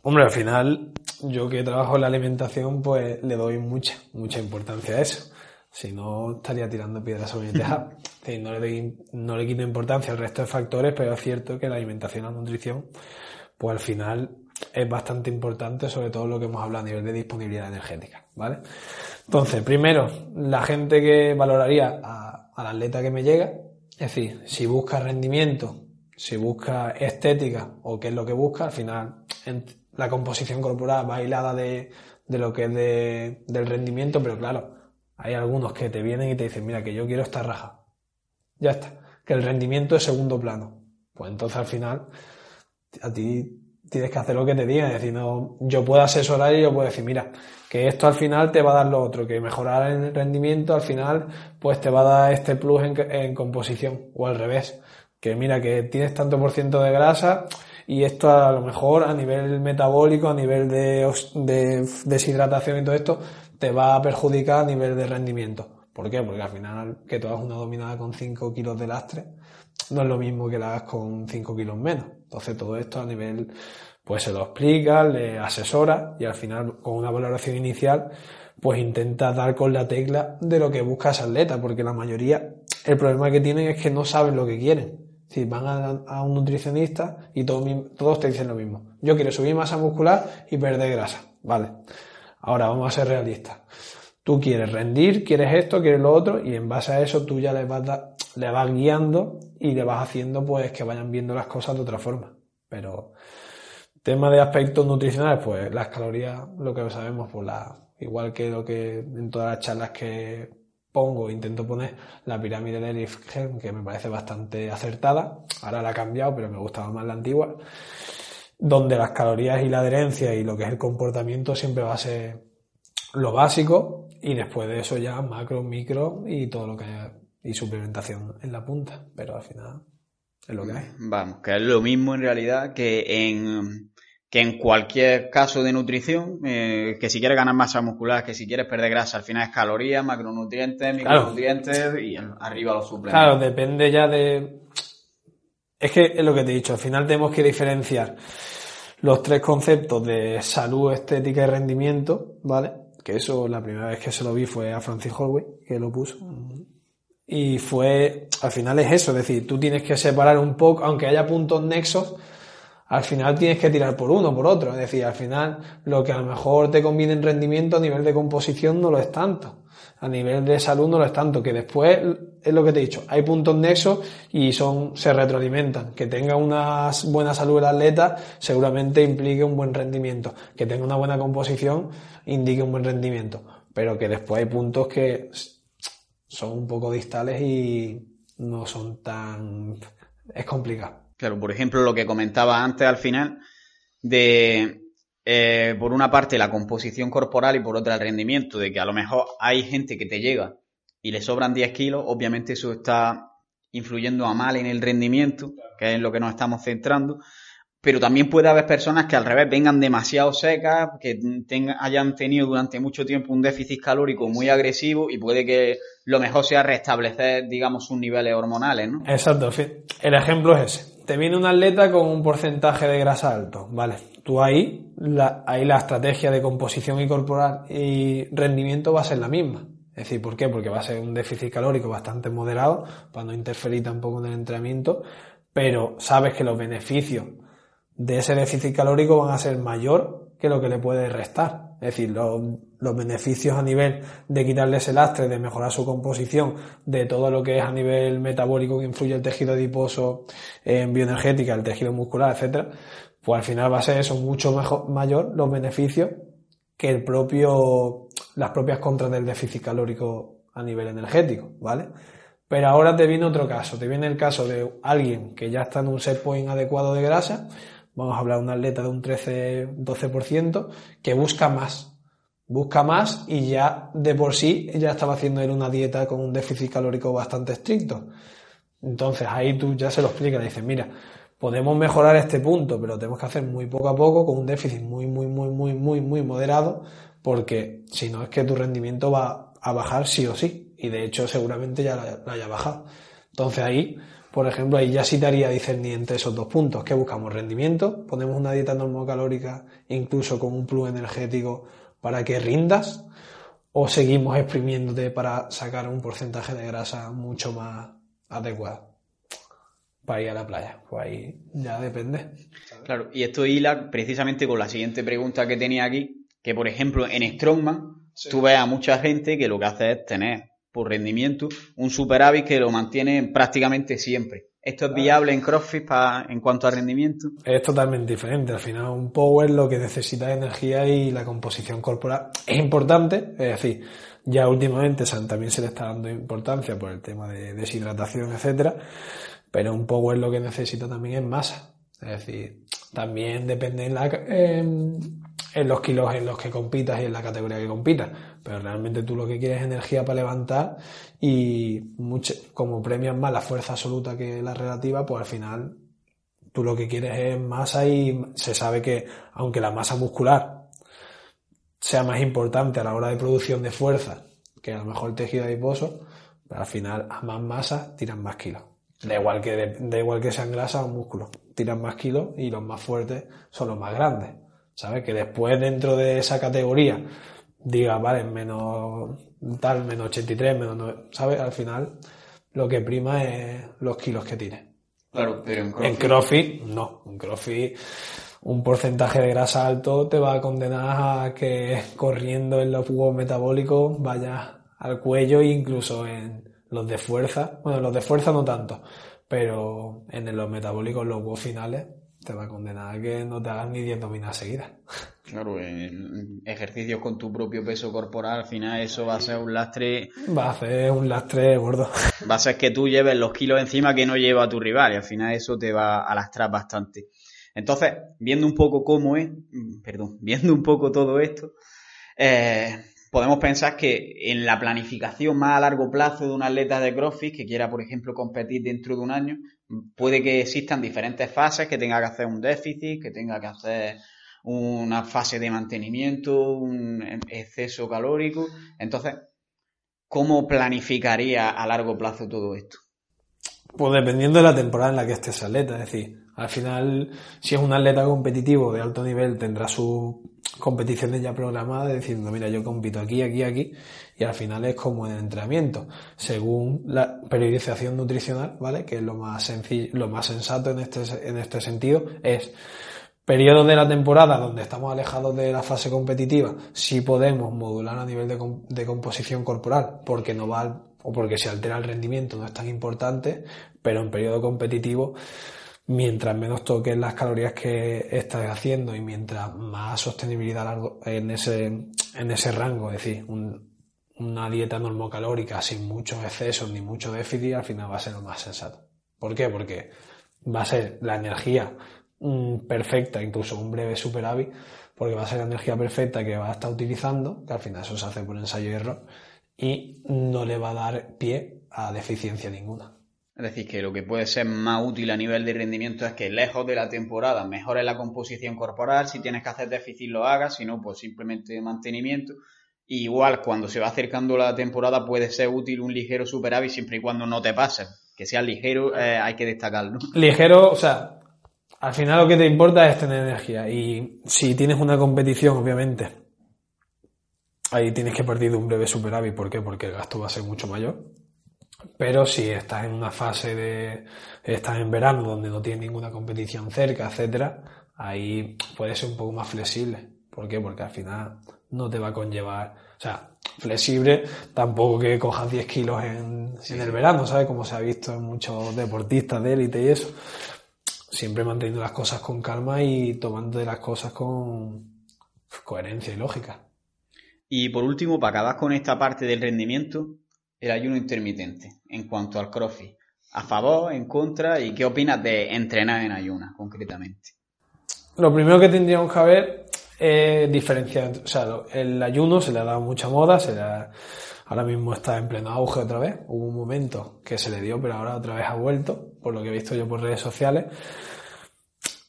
Hombre, al final, yo que trabajo en la alimentación, pues le doy mucha, mucha importancia a eso. Si no, estaría tirando piedras sobre mi tejado. no le, no le quito importancia al resto de factores, pero es cierto que la alimentación y la nutrición, pues al final es bastante importante, sobre todo lo que hemos hablado a nivel de disponibilidad energética, ¿vale? Entonces, primero, la gente que valoraría al atleta que me llega, es decir, si busca rendimiento, si busca estética o qué es lo que busca, al final la composición corporal va hilada de, de lo que es de, del rendimiento, pero claro, hay algunos que te vienen y te dicen, mira, que yo quiero esta raja. Ya está. Que el rendimiento es segundo plano. Pues entonces al final, a ti tienes que hacer lo que te digan. Es decir, no, yo puedo asesorar y yo puedo decir, mira, que esto al final te va a dar lo otro, que mejorar el rendimiento al final, pues te va a dar este plus en, composición, o al revés. Que mira, que tienes tanto por ciento de grasa y esto a lo mejor a nivel metabólico, a nivel de, de deshidratación y todo esto, te va a perjudicar a nivel de rendimiento. ¿Por qué? Porque al final que tú hagas una dominada con 5 kilos de lastre no es lo mismo que la hagas con 5 kilos menos. Entonces todo esto a nivel, pues se lo explica, le asesora y al final con una valoración inicial, pues intenta dar con la tecla de lo que busca ese atleta, porque la mayoría, el problema que tienen es que no saben lo que quieren. Si van a, un nutricionista y todos, todos te dicen lo mismo. Yo quiero subir masa muscular y perder grasa. Vale. Ahora vamos a ser realistas. Tú quieres rendir, quieres esto, quieres lo otro, y en base a eso tú ya le vas, vas guiando y le vas haciendo pues que vayan viendo las cosas de otra forma. Pero tema de aspectos nutricionales, pues las calorías, lo que sabemos, pues la, igual que lo que en todas las charlas que pongo, intento poner la pirámide de Lifgen, que me parece bastante acertada. Ahora la ha cambiado, pero me gustaba más la antigua. Donde las calorías y la adherencia y lo que es el comportamiento siempre va a ser lo básico y después de eso ya macro, micro y todo lo que haya y suplementación en la punta, pero al final es lo que hay. Vamos, que es lo mismo en realidad que en que en cualquier caso de nutrición, eh, que si quieres ganar masa muscular, que si quieres perder grasa, al final es calorías, macronutrientes, micronutrientes y arriba los suplementos. Claro, depende ya de... Es que es lo que te he dicho, al final tenemos que diferenciar los tres conceptos de salud, estética y rendimiento, ¿vale? Que eso la primera vez que se lo vi fue a Francis Holloway, que lo puso. Y fue, al final es eso, es decir, tú tienes que separar un poco, aunque haya puntos nexos, al final tienes que tirar por uno, por otro. Es decir, al final lo que a lo mejor te conviene en rendimiento a nivel de composición no lo es tanto. A nivel de salud no lo es tanto. Que después, es lo que te he dicho, hay puntos nexos y son, se retroalimentan. Que tenga una buena salud el atleta seguramente implique un buen rendimiento. Que tenga una buena composición indique un buen rendimiento. Pero que después hay puntos que son un poco distales y no son tan, es complicado. Claro, por ejemplo, lo que comentaba antes al final, de eh, por una parte la composición corporal y por otra el rendimiento, de que a lo mejor hay gente que te llega y le sobran 10 kilos, obviamente eso está influyendo a mal en el rendimiento, que es en lo que nos estamos centrando, pero también puede haber personas que al revés vengan demasiado secas, que hayan tenido durante mucho tiempo un déficit calórico muy agresivo y puede que lo mejor sea restablecer, digamos, sus niveles hormonales, ¿no? Exacto, el ejemplo es ese te viene un atleta con un porcentaje de grasa alto, ¿vale? Tú ahí, la, ahí la estrategia de composición y corporal y rendimiento va a ser la misma. Es decir, ¿por qué? Porque va a ser un déficit calórico bastante moderado para no interferir tampoco en el entrenamiento, pero sabes que los beneficios de ese déficit calórico van a ser mayor que lo que le puede restar. Es decir, los, beneficios a nivel de quitarle ese lastre, de mejorar su composición, de todo lo que es a nivel metabólico que influye el tejido adiposo en bioenergética, el tejido muscular, etcétera, pues al final va a ser eso mucho mayor los beneficios que el propio, las propias contras del déficit calórico a nivel energético, ¿vale? Pero ahora te viene otro caso, te viene el caso de alguien que ya está en un set point adecuado de grasa, vamos a hablar de un atleta de un 13-12%, que busca más. Busca más y ya de por sí ya estaba haciendo él una dieta con un déficit calórico bastante estricto. Entonces ahí tú ya se lo explicas, le dices, mira, podemos mejorar este punto, pero tenemos que hacer muy poco a poco con un déficit muy, muy, muy, muy, muy, muy moderado, porque si no es que tu rendimiento va a bajar sí o sí. Y de hecho seguramente ya lo haya bajado. Entonces ahí por ejemplo, ahí ya sí te haría discerniente esos dos puntos. que buscamos? Rendimiento, ponemos una dieta normocalórica, incluso con un plus energético para que rindas, o seguimos exprimiéndote para sacar un porcentaje de grasa mucho más adecuado para ir a la playa. Pues ahí ya depende. Claro, y esto hila precisamente con la siguiente pregunta que tenía aquí, que por ejemplo en Strongman tú ves a mucha gente que lo que hace es tener por rendimiento, un superávit que lo mantiene prácticamente siempre. ¿Esto es viable en CrossFit en cuanto a rendimiento? Es totalmente diferente. Al final, un power lo que necesita es energía y la composición corporal es importante. Es decir, ya últimamente también se le está dando importancia por el tema de deshidratación, etcétera. Pero un power lo que necesita también es masa. Es decir, también depende en, la, en, los kilos en los que compitas y en la categoría que compitas. Pero realmente tú lo que quieres es energía para levantar y como premias más la fuerza absoluta que la relativa, pues al final tú lo que quieres es masa y se sabe que aunque la masa muscular sea más importante a la hora de producción de fuerza que a lo mejor el tejido adiposo, al final a más masa tiran más kilos. Da igual que, da igual que sean grasas o músculos. Tiran más kilos y los más fuertes son los más grandes. ¿Sabes? Que después dentro de esa categoría diga, vale, menos tal, menos 83, menos 9, ¿sabes? Al final lo que prima es los kilos que tiene. Claro, pero en En CrossFit, no. En CrossFit, un porcentaje de grasa alto te va a condenar a que corriendo en los jugos metabólicos vayas al cuello e incluso en los de fuerza. Bueno, los de fuerza no tanto, pero en los metabólicos, los huevos finales, te va a condenar a que no te hagas ni 10 dominas seguidas. Claro, ejercicios con tu propio peso corporal, al final eso va a ser un lastre. Va a ser un lastre gordo. Va a ser que tú lleves los kilos encima que no lleva tu rival y al final eso te va a lastrar bastante. Entonces, viendo un poco cómo es, perdón, viendo un poco todo esto, eh, podemos pensar que en la planificación más a largo plazo de un atleta de CrossFit que quiera, por ejemplo, competir dentro de un año, puede que existan diferentes fases, que tenga que hacer un déficit, que tenga que hacer una fase de mantenimiento, un exceso calórico. Entonces, ¿cómo planificaría a largo plazo todo esto? Pues dependiendo de la temporada en la que estés atleta, es decir, al final, si es un atleta competitivo de alto nivel, tendrá sus competiciones ya programadas diciendo, mira, yo compito aquí, aquí, aquí, y al final es como el entrenamiento, según la periodización nutricional, ¿vale? Que es lo más sencillo, lo más sensato en este, en este sentido, es periodos de la temporada donde estamos alejados de la fase competitiva, si podemos modular a nivel de, de composición corporal, porque no va, o porque se altera el rendimiento, no es tan importante, pero en periodo competitivo, mientras menos toques las calorías que estás haciendo y mientras más sostenibilidad largo en ese, en ese rango, es decir, una dieta normocalórica sin muchos excesos ni mucho déficit, al final va a ser lo más sensato. ¿Por qué? Porque va a ser la energía mm, perfecta, incluso un breve superávit, porque va a ser la energía perfecta que va a estar utilizando, que al final eso se hace por ensayo y error, y no le va a dar pie a deficiencia ninguna. Es decir, que lo que puede ser más útil a nivel de rendimiento es que lejos de la temporada mejores la composición corporal, si tienes que hacer déficit lo hagas, si no, pues simplemente mantenimiento. igual cuando se va acercando la temporada puede ser útil un ligero superávit siempre y cuando no te pase. Que sea ligero eh, hay que destacarlo. Ligero, o sea, al final lo que te importa es tener energía. Y si tienes una competición, obviamente, ahí tienes que partir de un breve superávit. ¿Por qué? Porque el gasto va a ser mucho mayor pero si estás en una fase de, estás en verano donde no tienes ninguna competición cerca, etcétera, ahí puede ser un poco más flexible. ¿Por qué? Porque al final no te va a conllevar, o sea, flexible, tampoco que cojas 10 kilos en, en el verano, ¿sabes? Como se ha visto en muchos deportistas de élite y eso. Siempre manteniendo las cosas con calma y tomando las cosas con coherencia y lógica. Y por último, para acabar con esta parte del rendimiento, el ayuno intermitente en cuanto al crossfit? ¿A favor, en contra? ¿Y qué opinas de entrenar en ayunas concretamente? Lo primero que tendríamos que ver es diferenciar. O sea, el ayuno se le ha dado mucha moda, se ahora mismo está en pleno auge otra vez. Hubo un momento que se le dio, pero ahora otra vez ha vuelto, por lo que he visto yo por redes sociales.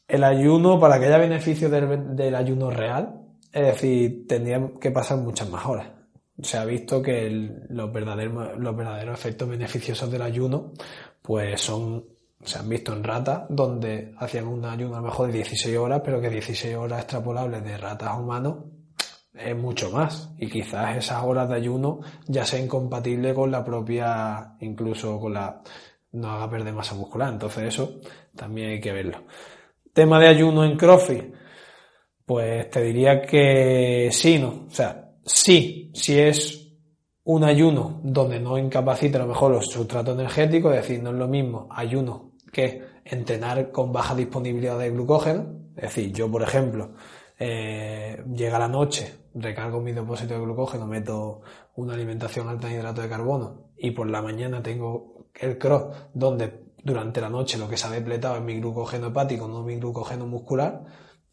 El ayuno, para que haya beneficio del, del ayuno real, es decir, tendría que pasar muchas más horas se ha visto que los, verdaderos, los verdaderos efectos beneficiosos del ayuno pues son se han visto en ratas donde hacían un ayuno a lo mejor de 16 horas, pero que 16 horas extrapolables de ratas a humanos es mucho más. Y quizás esas horas de ayuno ya sean compatibles con la propia, incluso con la, no haga perder masa muscular. Entonces eso también hay que verlo. Tema de ayuno en CrossFit. Pues te diría que sí, ¿no? O sea, Sí, si es un ayuno donde no incapacita a lo mejor los sustratos energéticos, es decir, no es lo mismo ayuno que entrenar con baja disponibilidad de glucógeno. Es decir, yo, por ejemplo, eh, llega la noche, recargo mi depósito de glucógeno, meto una alimentación alta en hidrato de carbono y por la mañana tengo el cross donde durante la noche lo que se ha depletado es mi glucógeno hepático, no mi glucógeno muscular,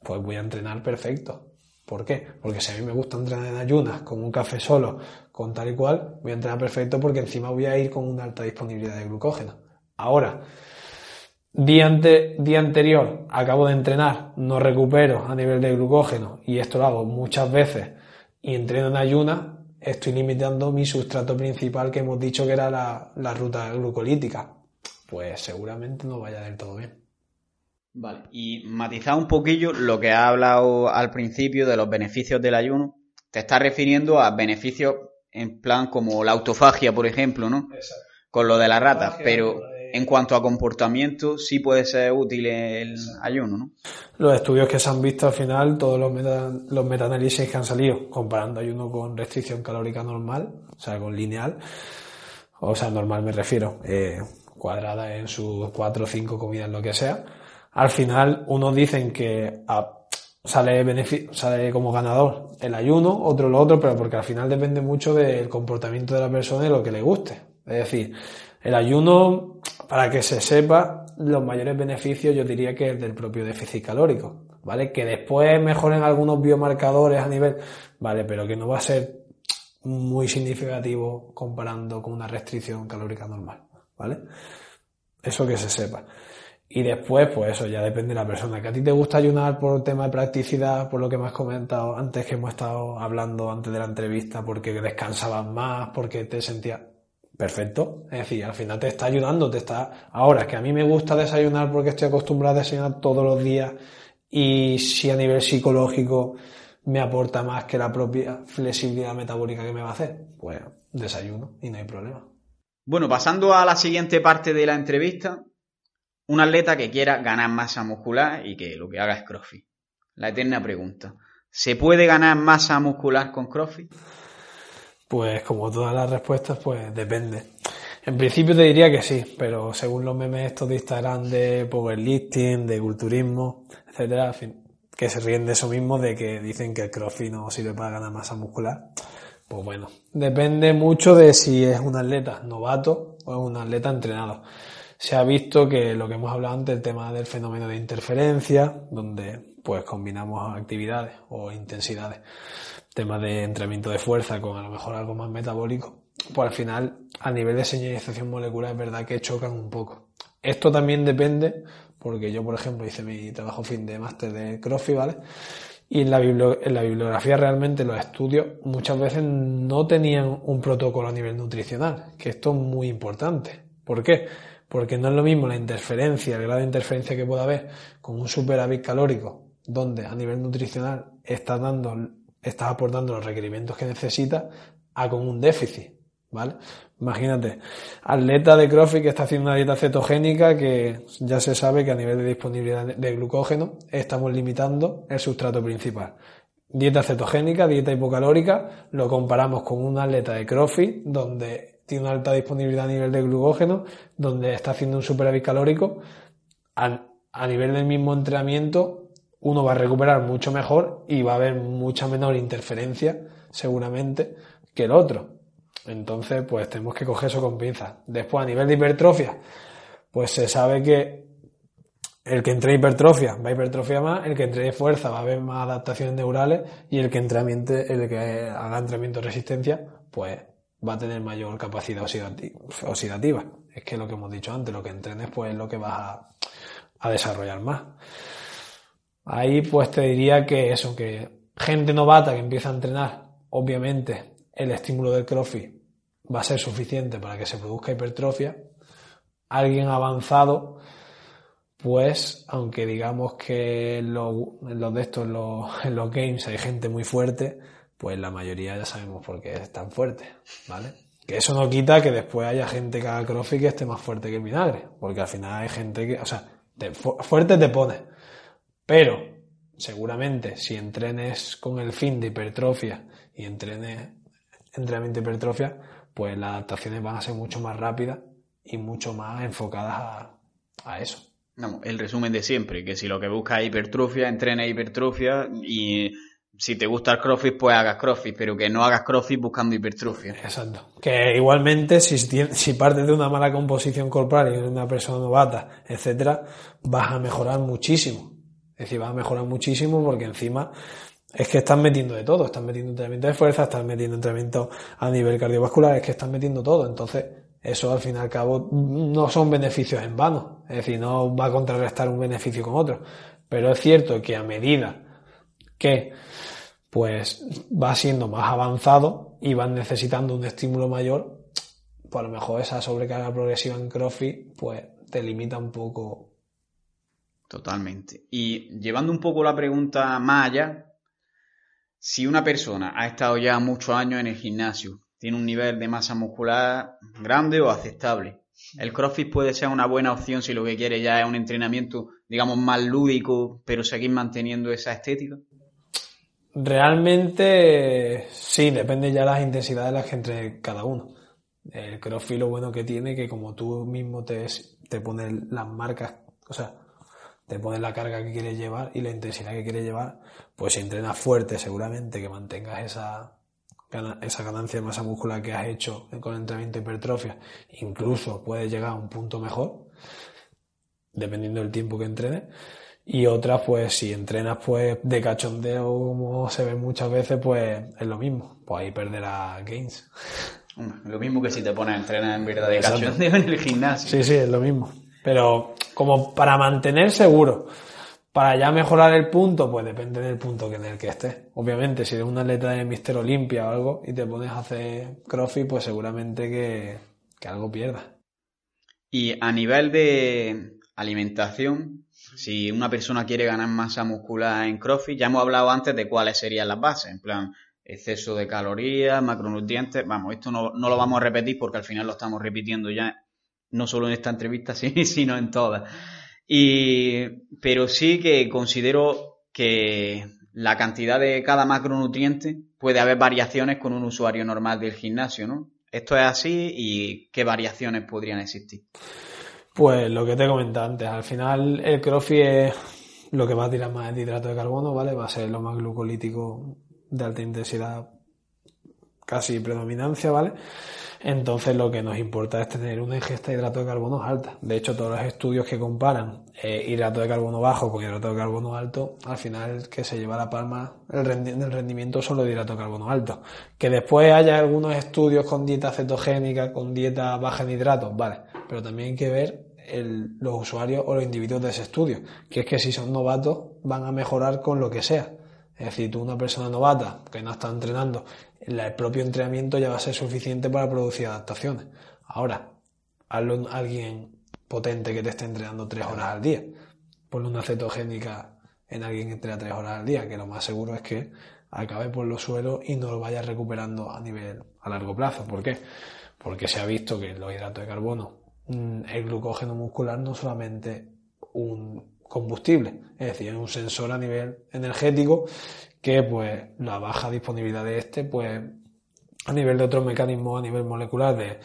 pues voy a entrenar perfecto. ¿Por qué? Porque si a mí me gusta entrenar en ayunas, con un café solo, con tal y cual, voy a entrenar perfecto porque encima voy a ir con una alta disponibilidad de glucógeno. Ahora, día, día anterior acabo de entrenar, no recupero a nivel de glucógeno y esto lo hago muchas veces y entreno en ayunas, estoy limitando mi sustrato principal que hemos dicho que era la, la ruta glucolítica. Pues seguramente no vaya del todo bien. Vale, y matizar un poquillo lo que ha hablado al principio de los beneficios del ayuno. Te estás refiriendo a beneficios en plan como la autofagia, por ejemplo, ¿no? Exacto. Con lo de las ratas, pero en cuanto a comportamiento, sí puede ser útil el ayuno, ¿no? Los estudios que se han visto al final, todos los, meta, los metaanálisis que han salido, comparando ayuno con restricción calórica normal, o sea, con lineal, o sea, normal me refiero, eh, cuadrada en sus cuatro o cinco comidas, lo que sea, al final unos dicen que sale, sale como ganador el ayuno, otro lo otro, pero porque al final depende mucho del comportamiento de la persona y lo que le guste. Es decir, el ayuno, para que se sepa, los mayores beneficios yo diría que es del propio déficit calórico, ¿vale? Que después mejoren algunos biomarcadores a nivel, ¿vale? Pero que no va a ser muy significativo comparando con una restricción calórica normal, ¿vale? Eso que se sepa. Y después, pues eso ya depende de la persona. Que a ti te gusta ayunar por tema de practicidad, por lo que me has comentado antes que hemos estado hablando antes de la entrevista, porque descansabas más, porque te sentías perfecto. Es decir, al final te está ayudando, te está. Ahora, que a mí me gusta desayunar porque estoy acostumbrado a desayunar todos los días y si a nivel psicológico me aporta más que la propia flexibilidad metabólica que me va a hacer, pues desayuno y no hay problema. Bueno, pasando a la siguiente parte de la entrevista, un atleta que quiera ganar masa muscular y que lo que haga es CrossFit. La eterna pregunta, ¿se puede ganar masa muscular con CrossFit? Pues como todas las respuestas, pues depende. En principio te diría que sí, pero según los memes estos de Instagram de powerlifting, de culturismo, etcétera, que se ríen de eso mismo, de que dicen que el crossfit no sirve para ganar masa muscular. Pues bueno, depende mucho de si es un atleta novato o es un atleta entrenado. Se ha visto que lo que hemos hablado antes, el tema del fenómeno de interferencia, donde pues combinamos actividades o intensidades temas de entrenamiento de fuerza con a lo mejor algo más metabólico, pues al final a nivel de señalización molecular es verdad que chocan un poco. Esto también depende, porque yo por ejemplo hice mi trabajo fin de máster de CrossFit, ¿vale? Y en la, en la bibliografía realmente los estudios muchas veces no tenían un protocolo a nivel nutricional, que esto es muy importante. ¿Por qué? Porque no es lo mismo la interferencia, el grado de interferencia que pueda haber con un superávit calórico, donde a nivel nutricional está dando estás aportando los requerimientos que necesitas a con un déficit, ¿vale? Imagínate, atleta de CrossFit que está haciendo una dieta cetogénica que ya se sabe que a nivel de disponibilidad de glucógeno estamos limitando el sustrato principal. Dieta cetogénica, dieta hipocalórica, lo comparamos con un atleta de CrossFit donde tiene una alta disponibilidad a nivel de glucógeno, donde está haciendo un superávit calórico, a, nivel del mismo entrenamiento uno va a recuperar mucho mejor y va a haber mucha menor interferencia, seguramente, que el otro. Entonces, pues tenemos que coger eso con pinzas. Después, a nivel de hipertrofia, pues se sabe que el que entre hipertrofia va a hipertrofia más, el que entre fuerza va a haber más adaptaciones neurales y el que entrenamiento, el que haga entrenamiento de resistencia, pues va a tener mayor capacidad oxidativa. Es que lo que hemos dicho antes, lo que entrenes, pues es lo que vas a, desarrollar más. Ahí pues te diría que eso, que gente novata que empieza a entrenar, obviamente el estímulo del crossfit va a ser suficiente para que se produzca hipertrofia. Alguien avanzado, pues aunque digamos que los, de estos, en los games hay gente muy fuerte, pues la mayoría ya sabemos por qué es tan fuerte, ¿vale? Que eso no quita que después haya gente que haga crossfit que esté más fuerte que el vinagre, porque al final hay gente que, o sea, fuerte te pone, pero seguramente si entrenes con el fin de hipertrofia y entrenes entrenamiento de hipertrofia, pues las adaptaciones van a ser mucho más rápidas y mucho más enfocadas a, eso. el resumen de siempre, que si lo que buscas es hipertrofia, entrenes hipertrofia y si te gusta el crossfit, pues hagas crossfit, pero que no hagas crossfit buscando hipertrofia. Exacto. Que igualmente, si, si partes de una mala composición corporal y de una persona novata, etcétera, vas a mejorar muchísimo. Es decir, va a mejorar muchísimo porque encima es que están metiendo de todo. Están metiendo entrenamiento de fuerza, están metiendo entrenamiento a nivel cardiovascular, es que están metiendo todo. Entonces, eso al fin y al cabo no son beneficios en vano. Es decir, no va a contrarrestar un beneficio con otro. Pero es cierto que a medida que pues va siendo más avanzado y van necesitando un estímulo mayor, pues a lo mejor esa sobrecarga progresiva en CrossFit pues te limita un poco Totalmente. Y llevando un poco la pregunta más allá, si una persona ha estado ya muchos años en el gimnasio, tiene un nivel de masa muscular grande o aceptable, ¿El CrossFit puede ser una buena opción si lo que quiere ya es un entrenamiento, digamos, más lúdico, pero seguir manteniendo esa estética? Realmente sí, depende ya de las intensidades de las que entre cada uno. El CrossFit lo bueno que tiene que como tú mismo te, te pones las marcas, o sea, te pones la carga que quieres llevar y la intensidad que quieres llevar, pues si entrenas fuerte seguramente que mantengas esa, esa ganancia de masa muscular que has hecho con el entrenamiento de hipertrofia, incluso puedes llegar a un punto mejor, dependiendo del tiempo que entrenes. Y otra, pues si entrenas pues de cachondeo, como se ve muchas veces, pues es lo mismo. Pues ahí perderás gains. Lo mismo que si te pones a entrenar en verdad de cachondeo en el gimnasio. Sí, sí, es lo mismo. Pero como para mantener seguro. Para ya mejorar el punto, pues depende del punto en el que estés. Obviamente, si eres un atleta de Mister Olimpia o algo y te pones a hacer crossfit, pues seguramente que, que algo pierdas. Y a nivel de alimentación, si una persona quiere ganar masa muscular en crossfit, ya hemos hablado antes de cuáles serían las bases, en plan exceso de calorías, macronutrientes, vamos, esto no, no lo vamos a repetir porque al final lo estamos repitiendo ya, no solo en esta entrevista, sino en todas. Y, pero sí que considero que la cantidad de cada macronutriente puede haber variaciones con un usuario normal del gimnasio, ¿no? ¿Esto es así y qué variaciones podrían existir? Pues lo que te he comentado antes, al final el crossfit es lo que va a tirar más de hidrato de carbono, ¿vale? Va a ser lo más glucolítico de alta intensidad, casi predominancia, ¿vale? Entonces lo que nos importa es tener una ingesta de hidrato de carbono alta. De hecho, todos los estudios que comparan eh, hidrato de carbono bajo con hidrato de carbono alto, al final que se lleva la palma el rendimiento solo de hidrato de carbono alto. Que después haya algunos estudios con dieta cetogénica, con dieta baja en hidratos, vale. Pero también hay que ver los usuarios o los individuos de ese estudio. Que es que si son novatos van a mejorar con lo que sea. Es decir, tú una persona novata que no está entrenando el propio entrenamiento ya va a ser suficiente para producir adaptaciones. Ahora, hazlo alguien potente que te esté entrenando tres horas al día. Ponle una cetogénica en alguien que entrena tres horas al día, que lo más seguro es que acabe por los suelos y no lo vaya recuperando a nivel a largo plazo. ¿Por qué? Porque se ha visto que los hidratos de carbono el glucógeno muscular no solamente un combustible, es decir, es un sensor a nivel energético que pues la baja disponibilidad de este, pues a nivel de otros mecanismos, a nivel molecular de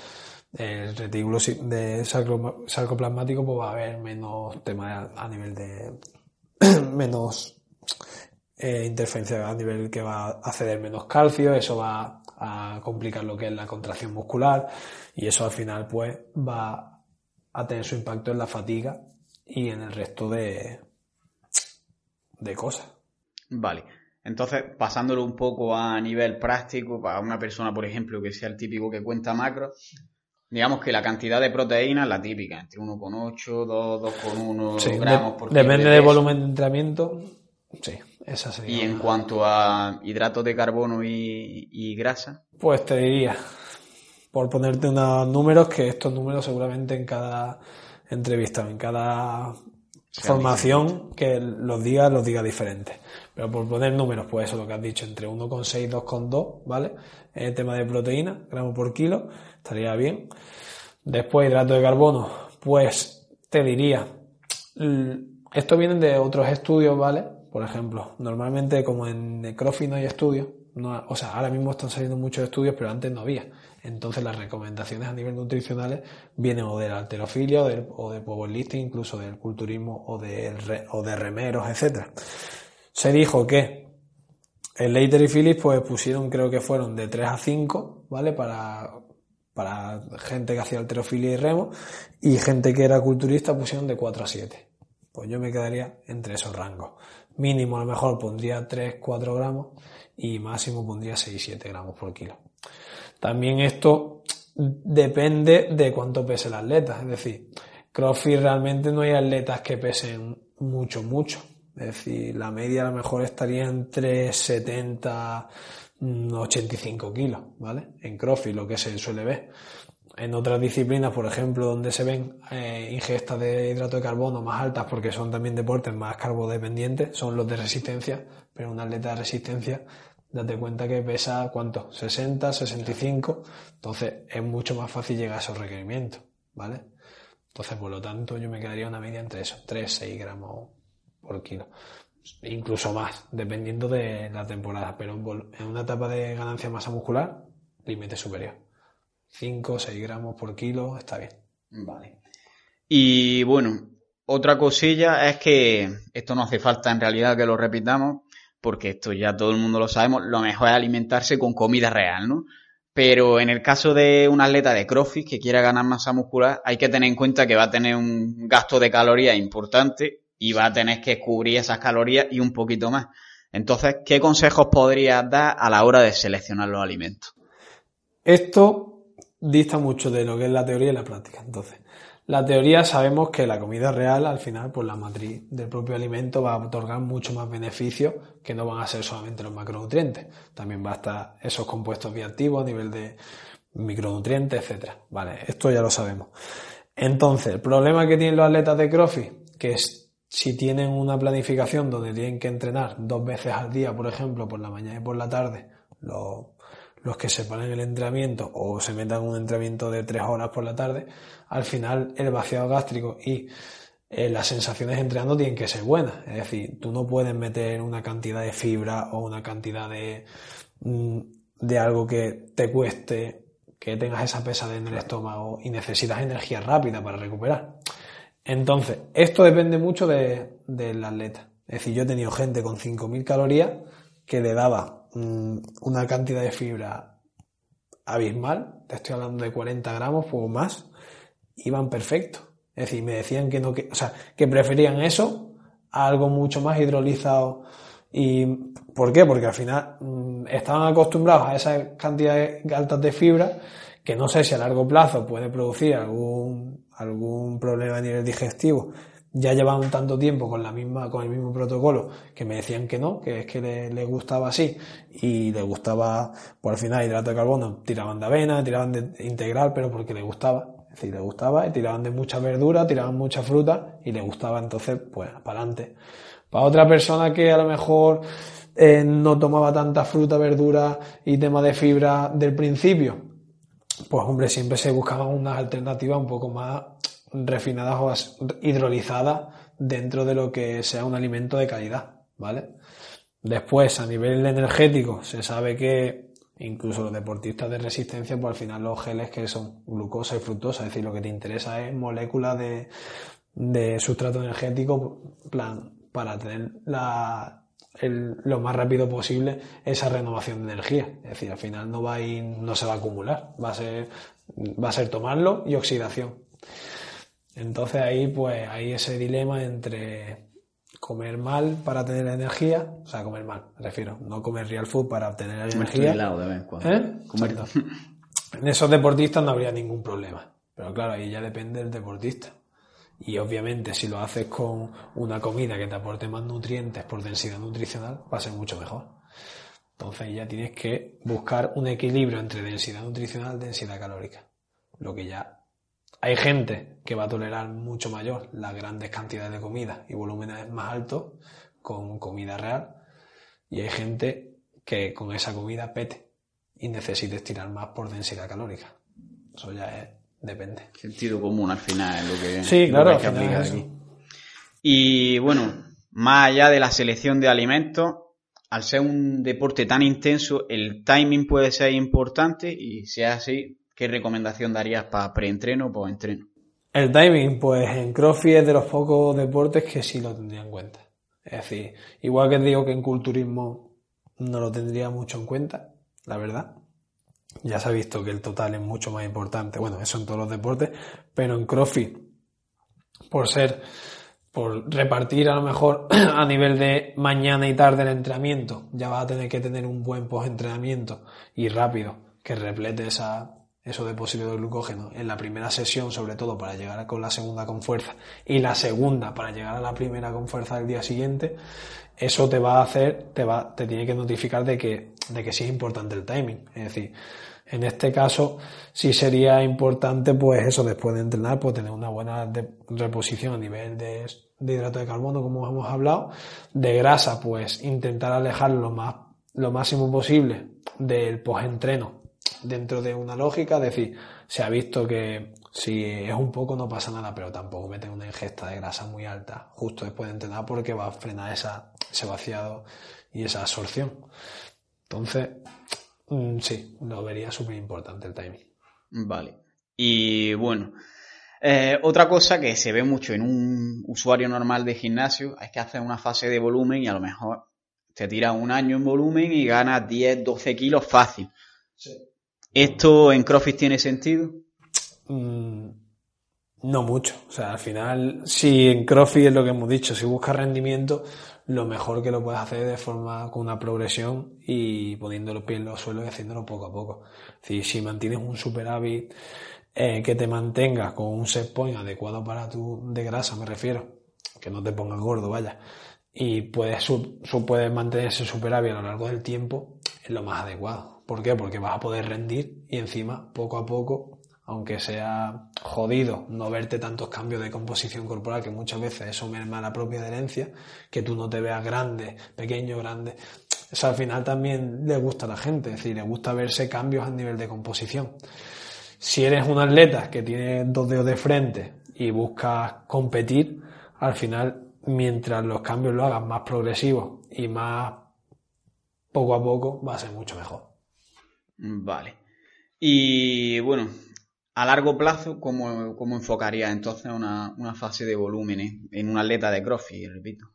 el retículo de sarcoplasmático, pues va a haber menos tema a nivel de menos eh, interferencia a nivel que va a ceder menos calcio, eso va a complicar lo que es la contracción muscular y eso al final pues va a tener su impacto en la fatiga y en el resto de, de cosas. Vale. Entonces, pasándolo un poco a nivel práctico, para una persona, por ejemplo, que sea el típico que cuenta macro, digamos que la cantidad de proteína es la típica, entre 1,8, 2, 2,1 gramos por Depende del volumen de entrenamiento, sí, esa sería. Y en cuanto a hidratos de carbono y, grasa. Pues te diría, por ponerte unos números, que estos números seguramente en cada entrevista, en cada formación que los diga, los diga diferentes. Pero por poner números, pues eso lo que has dicho, entre 1,6 y 2,2, ¿vale? El tema de proteína, gramos por kilo, estaría bien. Después, hidrato de carbono, pues te diría, esto viene de otros estudios, ¿vale? Por ejemplo, normalmente como en CrossFit no hay estudios, o sea, ahora mismo están saliendo muchos estudios, pero antes no había. Entonces las recomendaciones a nivel nutricionales vienen o de la alterofilia o, del, o de powerlifting, incluso del culturismo o de, o de remeros, etcétera se dijo que el Leiter y Phillips pues pusieron, creo que fueron de 3 a 5, ¿vale? Para, para gente que hacía alterofilia y remo, y gente que era culturista pusieron de 4 a 7. Pues yo me quedaría entre esos rangos. Mínimo a lo mejor pondría 3, 4 gramos y máximo pondría 6, 7 gramos por kilo. También esto depende de cuánto pese el atleta. Es decir, CrossFit realmente no hay atletas que pesen mucho, mucho. Es decir, la media a lo mejor estaría entre 70 85 kilos, ¿vale? En CrossFit, lo que se suele ver. En otras disciplinas, por ejemplo, donde se ven eh, ingestas de hidrato de carbono más altas porque son también deportes más carbodependientes, son los de resistencia, pero un atleta de resistencia, date cuenta que pesa, ¿cuánto? 60, 65, entonces es mucho más fácil llegar a esos requerimientos. ¿vale? Entonces, por lo tanto, yo me quedaría una media entre eso, 3, 6 gramos por kilo. Incluso más, dependiendo de la temporada. Pero en una etapa de ganancia masa muscular, límite superior. 5, 6 gramos por kilo, está bien. Vale. Y bueno, otra cosilla es que esto no hace falta en realidad que lo repitamos, porque esto ya todo el mundo lo sabemos, lo mejor es alimentarse con comida real, ¿no? Pero en el caso de un atleta de CrossFit que quiera ganar masa muscular, hay que tener en cuenta que va a tener un gasto de calorías importante y va a tener que cubrir esas calorías y un poquito más. Entonces, ¿qué consejos podrías dar a la hora de seleccionar los alimentos? Esto dista mucho de lo que es la teoría y la práctica. Entonces, la teoría sabemos que la comida real, al final, pues la matriz del propio alimento va a otorgar mucho más beneficios que no van a ser solamente los macronutrientes. También va a estar esos compuestos bioactivos a nivel de micronutrientes, etcétera. Vale, esto ya lo sabemos. Entonces, el problema que tienen los atletas de CrossFit, que es si tienen una planificación donde tienen que entrenar dos veces al día, por ejemplo, por la mañana y por la tarde, los los que se ponen el entrenamiento o se metan un entrenamiento de tres horas por la tarde, al final el vaciado gástrico y eh, las sensaciones entrenando tienen que ser buenas. Es decir, tú no puedes meter una cantidad de fibra o una cantidad de, mm, de algo que te cueste, que tengas esa pesadez en el estómago y necesitas energía rápida para recuperar. Entonces, esto depende mucho de, del atleta. Es decir, yo he tenido gente con 5.000 calorías que le daba Mm, una cantidad de fibra abismal, te estoy hablando de 40 gramos o más, iban perfecto. Es decir, me decían que no, que, o sea, que preferían eso a algo mucho más hidrolizado. ¿Y por qué? Porque al final mm, estaban acostumbrados a esas cantidades altas de fibra que no sé si a largo plazo puede producir algún, algún problema a nivel digestivo ya llevaban tanto tiempo con la misma, con el mismo protocolo que me decían que no, que es que les le gustaba así y les gustaba, por al final hidrato de carbono, tiraban de avena, tiraban de integral, pero porque les gustaba. Es decir, les gustaba y tiraban de mucha verdura, tiraban mucha fruta y les gustaba entonces, pues, para adelante. Para otra persona que a lo mejor eh, no tomaba tanta fruta, verdura y tema de fibra del principio, pues hombre, siempre se buscaban unas alternativas un poco más refinadas o hidrolizadas dentro de lo que sea un alimento de calidad, ¿vale? Después, a nivel energético, se sabe que incluso los deportistas de resistencia, pues al final los geles que son glucosa y fructosa, es decir, lo que te interesa es moléculas de, de sustrato energético, plan, para tener la, lo más rápido posible esa renovación de energía. Es decir, al final no va a ir, no se va a acumular, va a ser, va a ser tomarlo y oxidación. Entonces ahí pues hay ese dilema entre comer mal para tener energía, o sea, comer mal, me refiero, no comer real food para obtener energía. ¿Eh? En esos deportistas no habría ningún problema, pero claro, ahí ya depende del deportista. Y obviamente si lo haces con una comida que te aporte más nutrientes por densidad nutricional, va a ser mucho mejor. Entonces ya tienes que buscar un equilibrio entre densidad nutricional y densidad calórica. Lo que ya hay gente que va a tolerar mucho mayor las grandes cantidades de comida y volúmenes más altos con comida real. Y hay gente que con esa comida pete y necesite estirar más por densidad calórica. Eso ya es, depende. Sentido común al final es lo que, sí, claro, hay que aplicar aquí. Y bueno, más allá de la selección de alimentos, al ser un deporte tan intenso, el timing puede ser importante y si es así, ¿qué recomendación darías para preentreno o postentreno? El timing, pues en CrossFit es de los pocos deportes que sí lo tendría en cuenta. Es decir, igual que digo que en culturismo no lo tendría mucho en cuenta, la verdad. Ya se ha visto que el total es mucho más importante. Bueno, eso en todos los deportes, pero en CrossFit, por ser, por repartir a lo mejor a nivel de mañana y tarde el entrenamiento, ya vas a tener que tener un buen post-entrenamiento y rápido que replete esa, eso depósito de glucógeno en la primera sesión, sobre todo para llegar con la segunda con fuerza, y la segunda para llegar a la primera con fuerza del día siguiente, eso te va a hacer, te va, te tiene que notificar de que, de que sí es importante el timing. Es decir, en este caso, sí sería importante, pues eso, después de entrenar, pues tener una buena reposición a nivel de, hidrato de carbono, como hemos hablado, de grasa, pues intentar alejarlo lo más, lo máximo posible del post-entreno dentro de una lógica, es decir, se ha visto que Si es un poco no pasa nada, pero tampoco meten una ingesta de grasa muy alta justo después de entrenar porque va a frenar esa, ese vaciado y esa absorción. Entonces, mm, sí, lo vería súper importante el timing. Vale. Y bueno, eh, otra cosa que se ve mucho en un usuario normal de gimnasio es que hace una fase de volumen y a lo mejor te tira un año en volumen y ganas 10, 12 kilos fácil. ¿Esto en CrossFit tiene sentido? Mm, no mucho. O sea, al final, si en CrossFit es lo que hemos dicho, si buscas rendimiento, lo mejor que lo puedes hacer de forma con una progresión y poniendo los pies en los suelos y haciéndolo poco a poco. Si mantienes un superávit eh, que te mantenga con un set point adecuado para tu de grasa, me refiero, que no te pongas gordo, vaya, y puedes, su, puedes mantener ese superávit a lo largo del tiempo, es lo más adecuado. ¿Por qué? Porque vas a poder rendir y encima, poco a poco, aunque sea jodido no verte tantos cambios de composición corporal, que muchas veces eso merma la propia adherencia, que tú no te veas grande, pequeño, grande. Eso al final también le gusta a la gente, es decir, le gusta verse cambios a nivel de composición. Si eres un atleta que tiene dos dedos de frente y buscas competir, al final, mientras los cambios lo hagas más progresivos y más poco a poco, va a ser mucho mejor. Vale. Y bueno, a largo plazo, ¿cómo, cómo enfocaría entonces una, una, fase de volúmenes en un atleta de CrossFit, repito?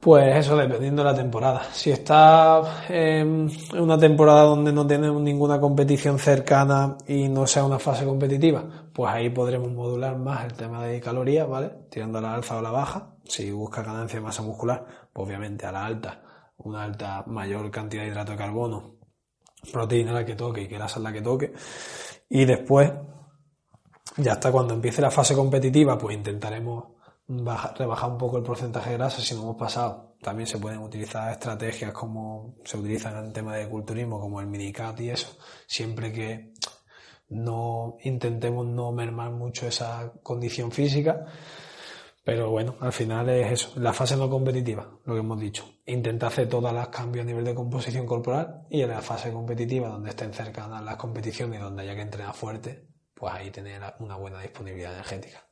Pues eso, dependiendo de la temporada. Si está en una temporada donde no tenemos ninguna competición cercana y no sea una fase competitiva, pues ahí podremos modular más el tema de calorías, ¿vale? Tirando a la alza o a la baja. Si busca ganancia de masa muscular, pues obviamente a la alta, una alta mayor cantidad de hidrato de carbono, proteína la que toque y que grasa la que toque. Y después, ya hasta cuando empiece la fase competitiva, pues intentaremos rebajar un poco el porcentaje de grasa si no hemos pasado. También se pueden utilizar estrategias como se utilizan en el tema de culturismo, como el minicat y eso, siempre que no intentemos no mermar mucho esa condición física. Pero bueno, al final es eso, la fase no competitiva, lo que hemos dicho. Intenta hacer todas las cambios a nivel de composición corporal y en la fase competitiva, donde estén cercanas las competiciones y donde haya que entrenar fuerte, pues ahí tener una buena disponibilidad energética.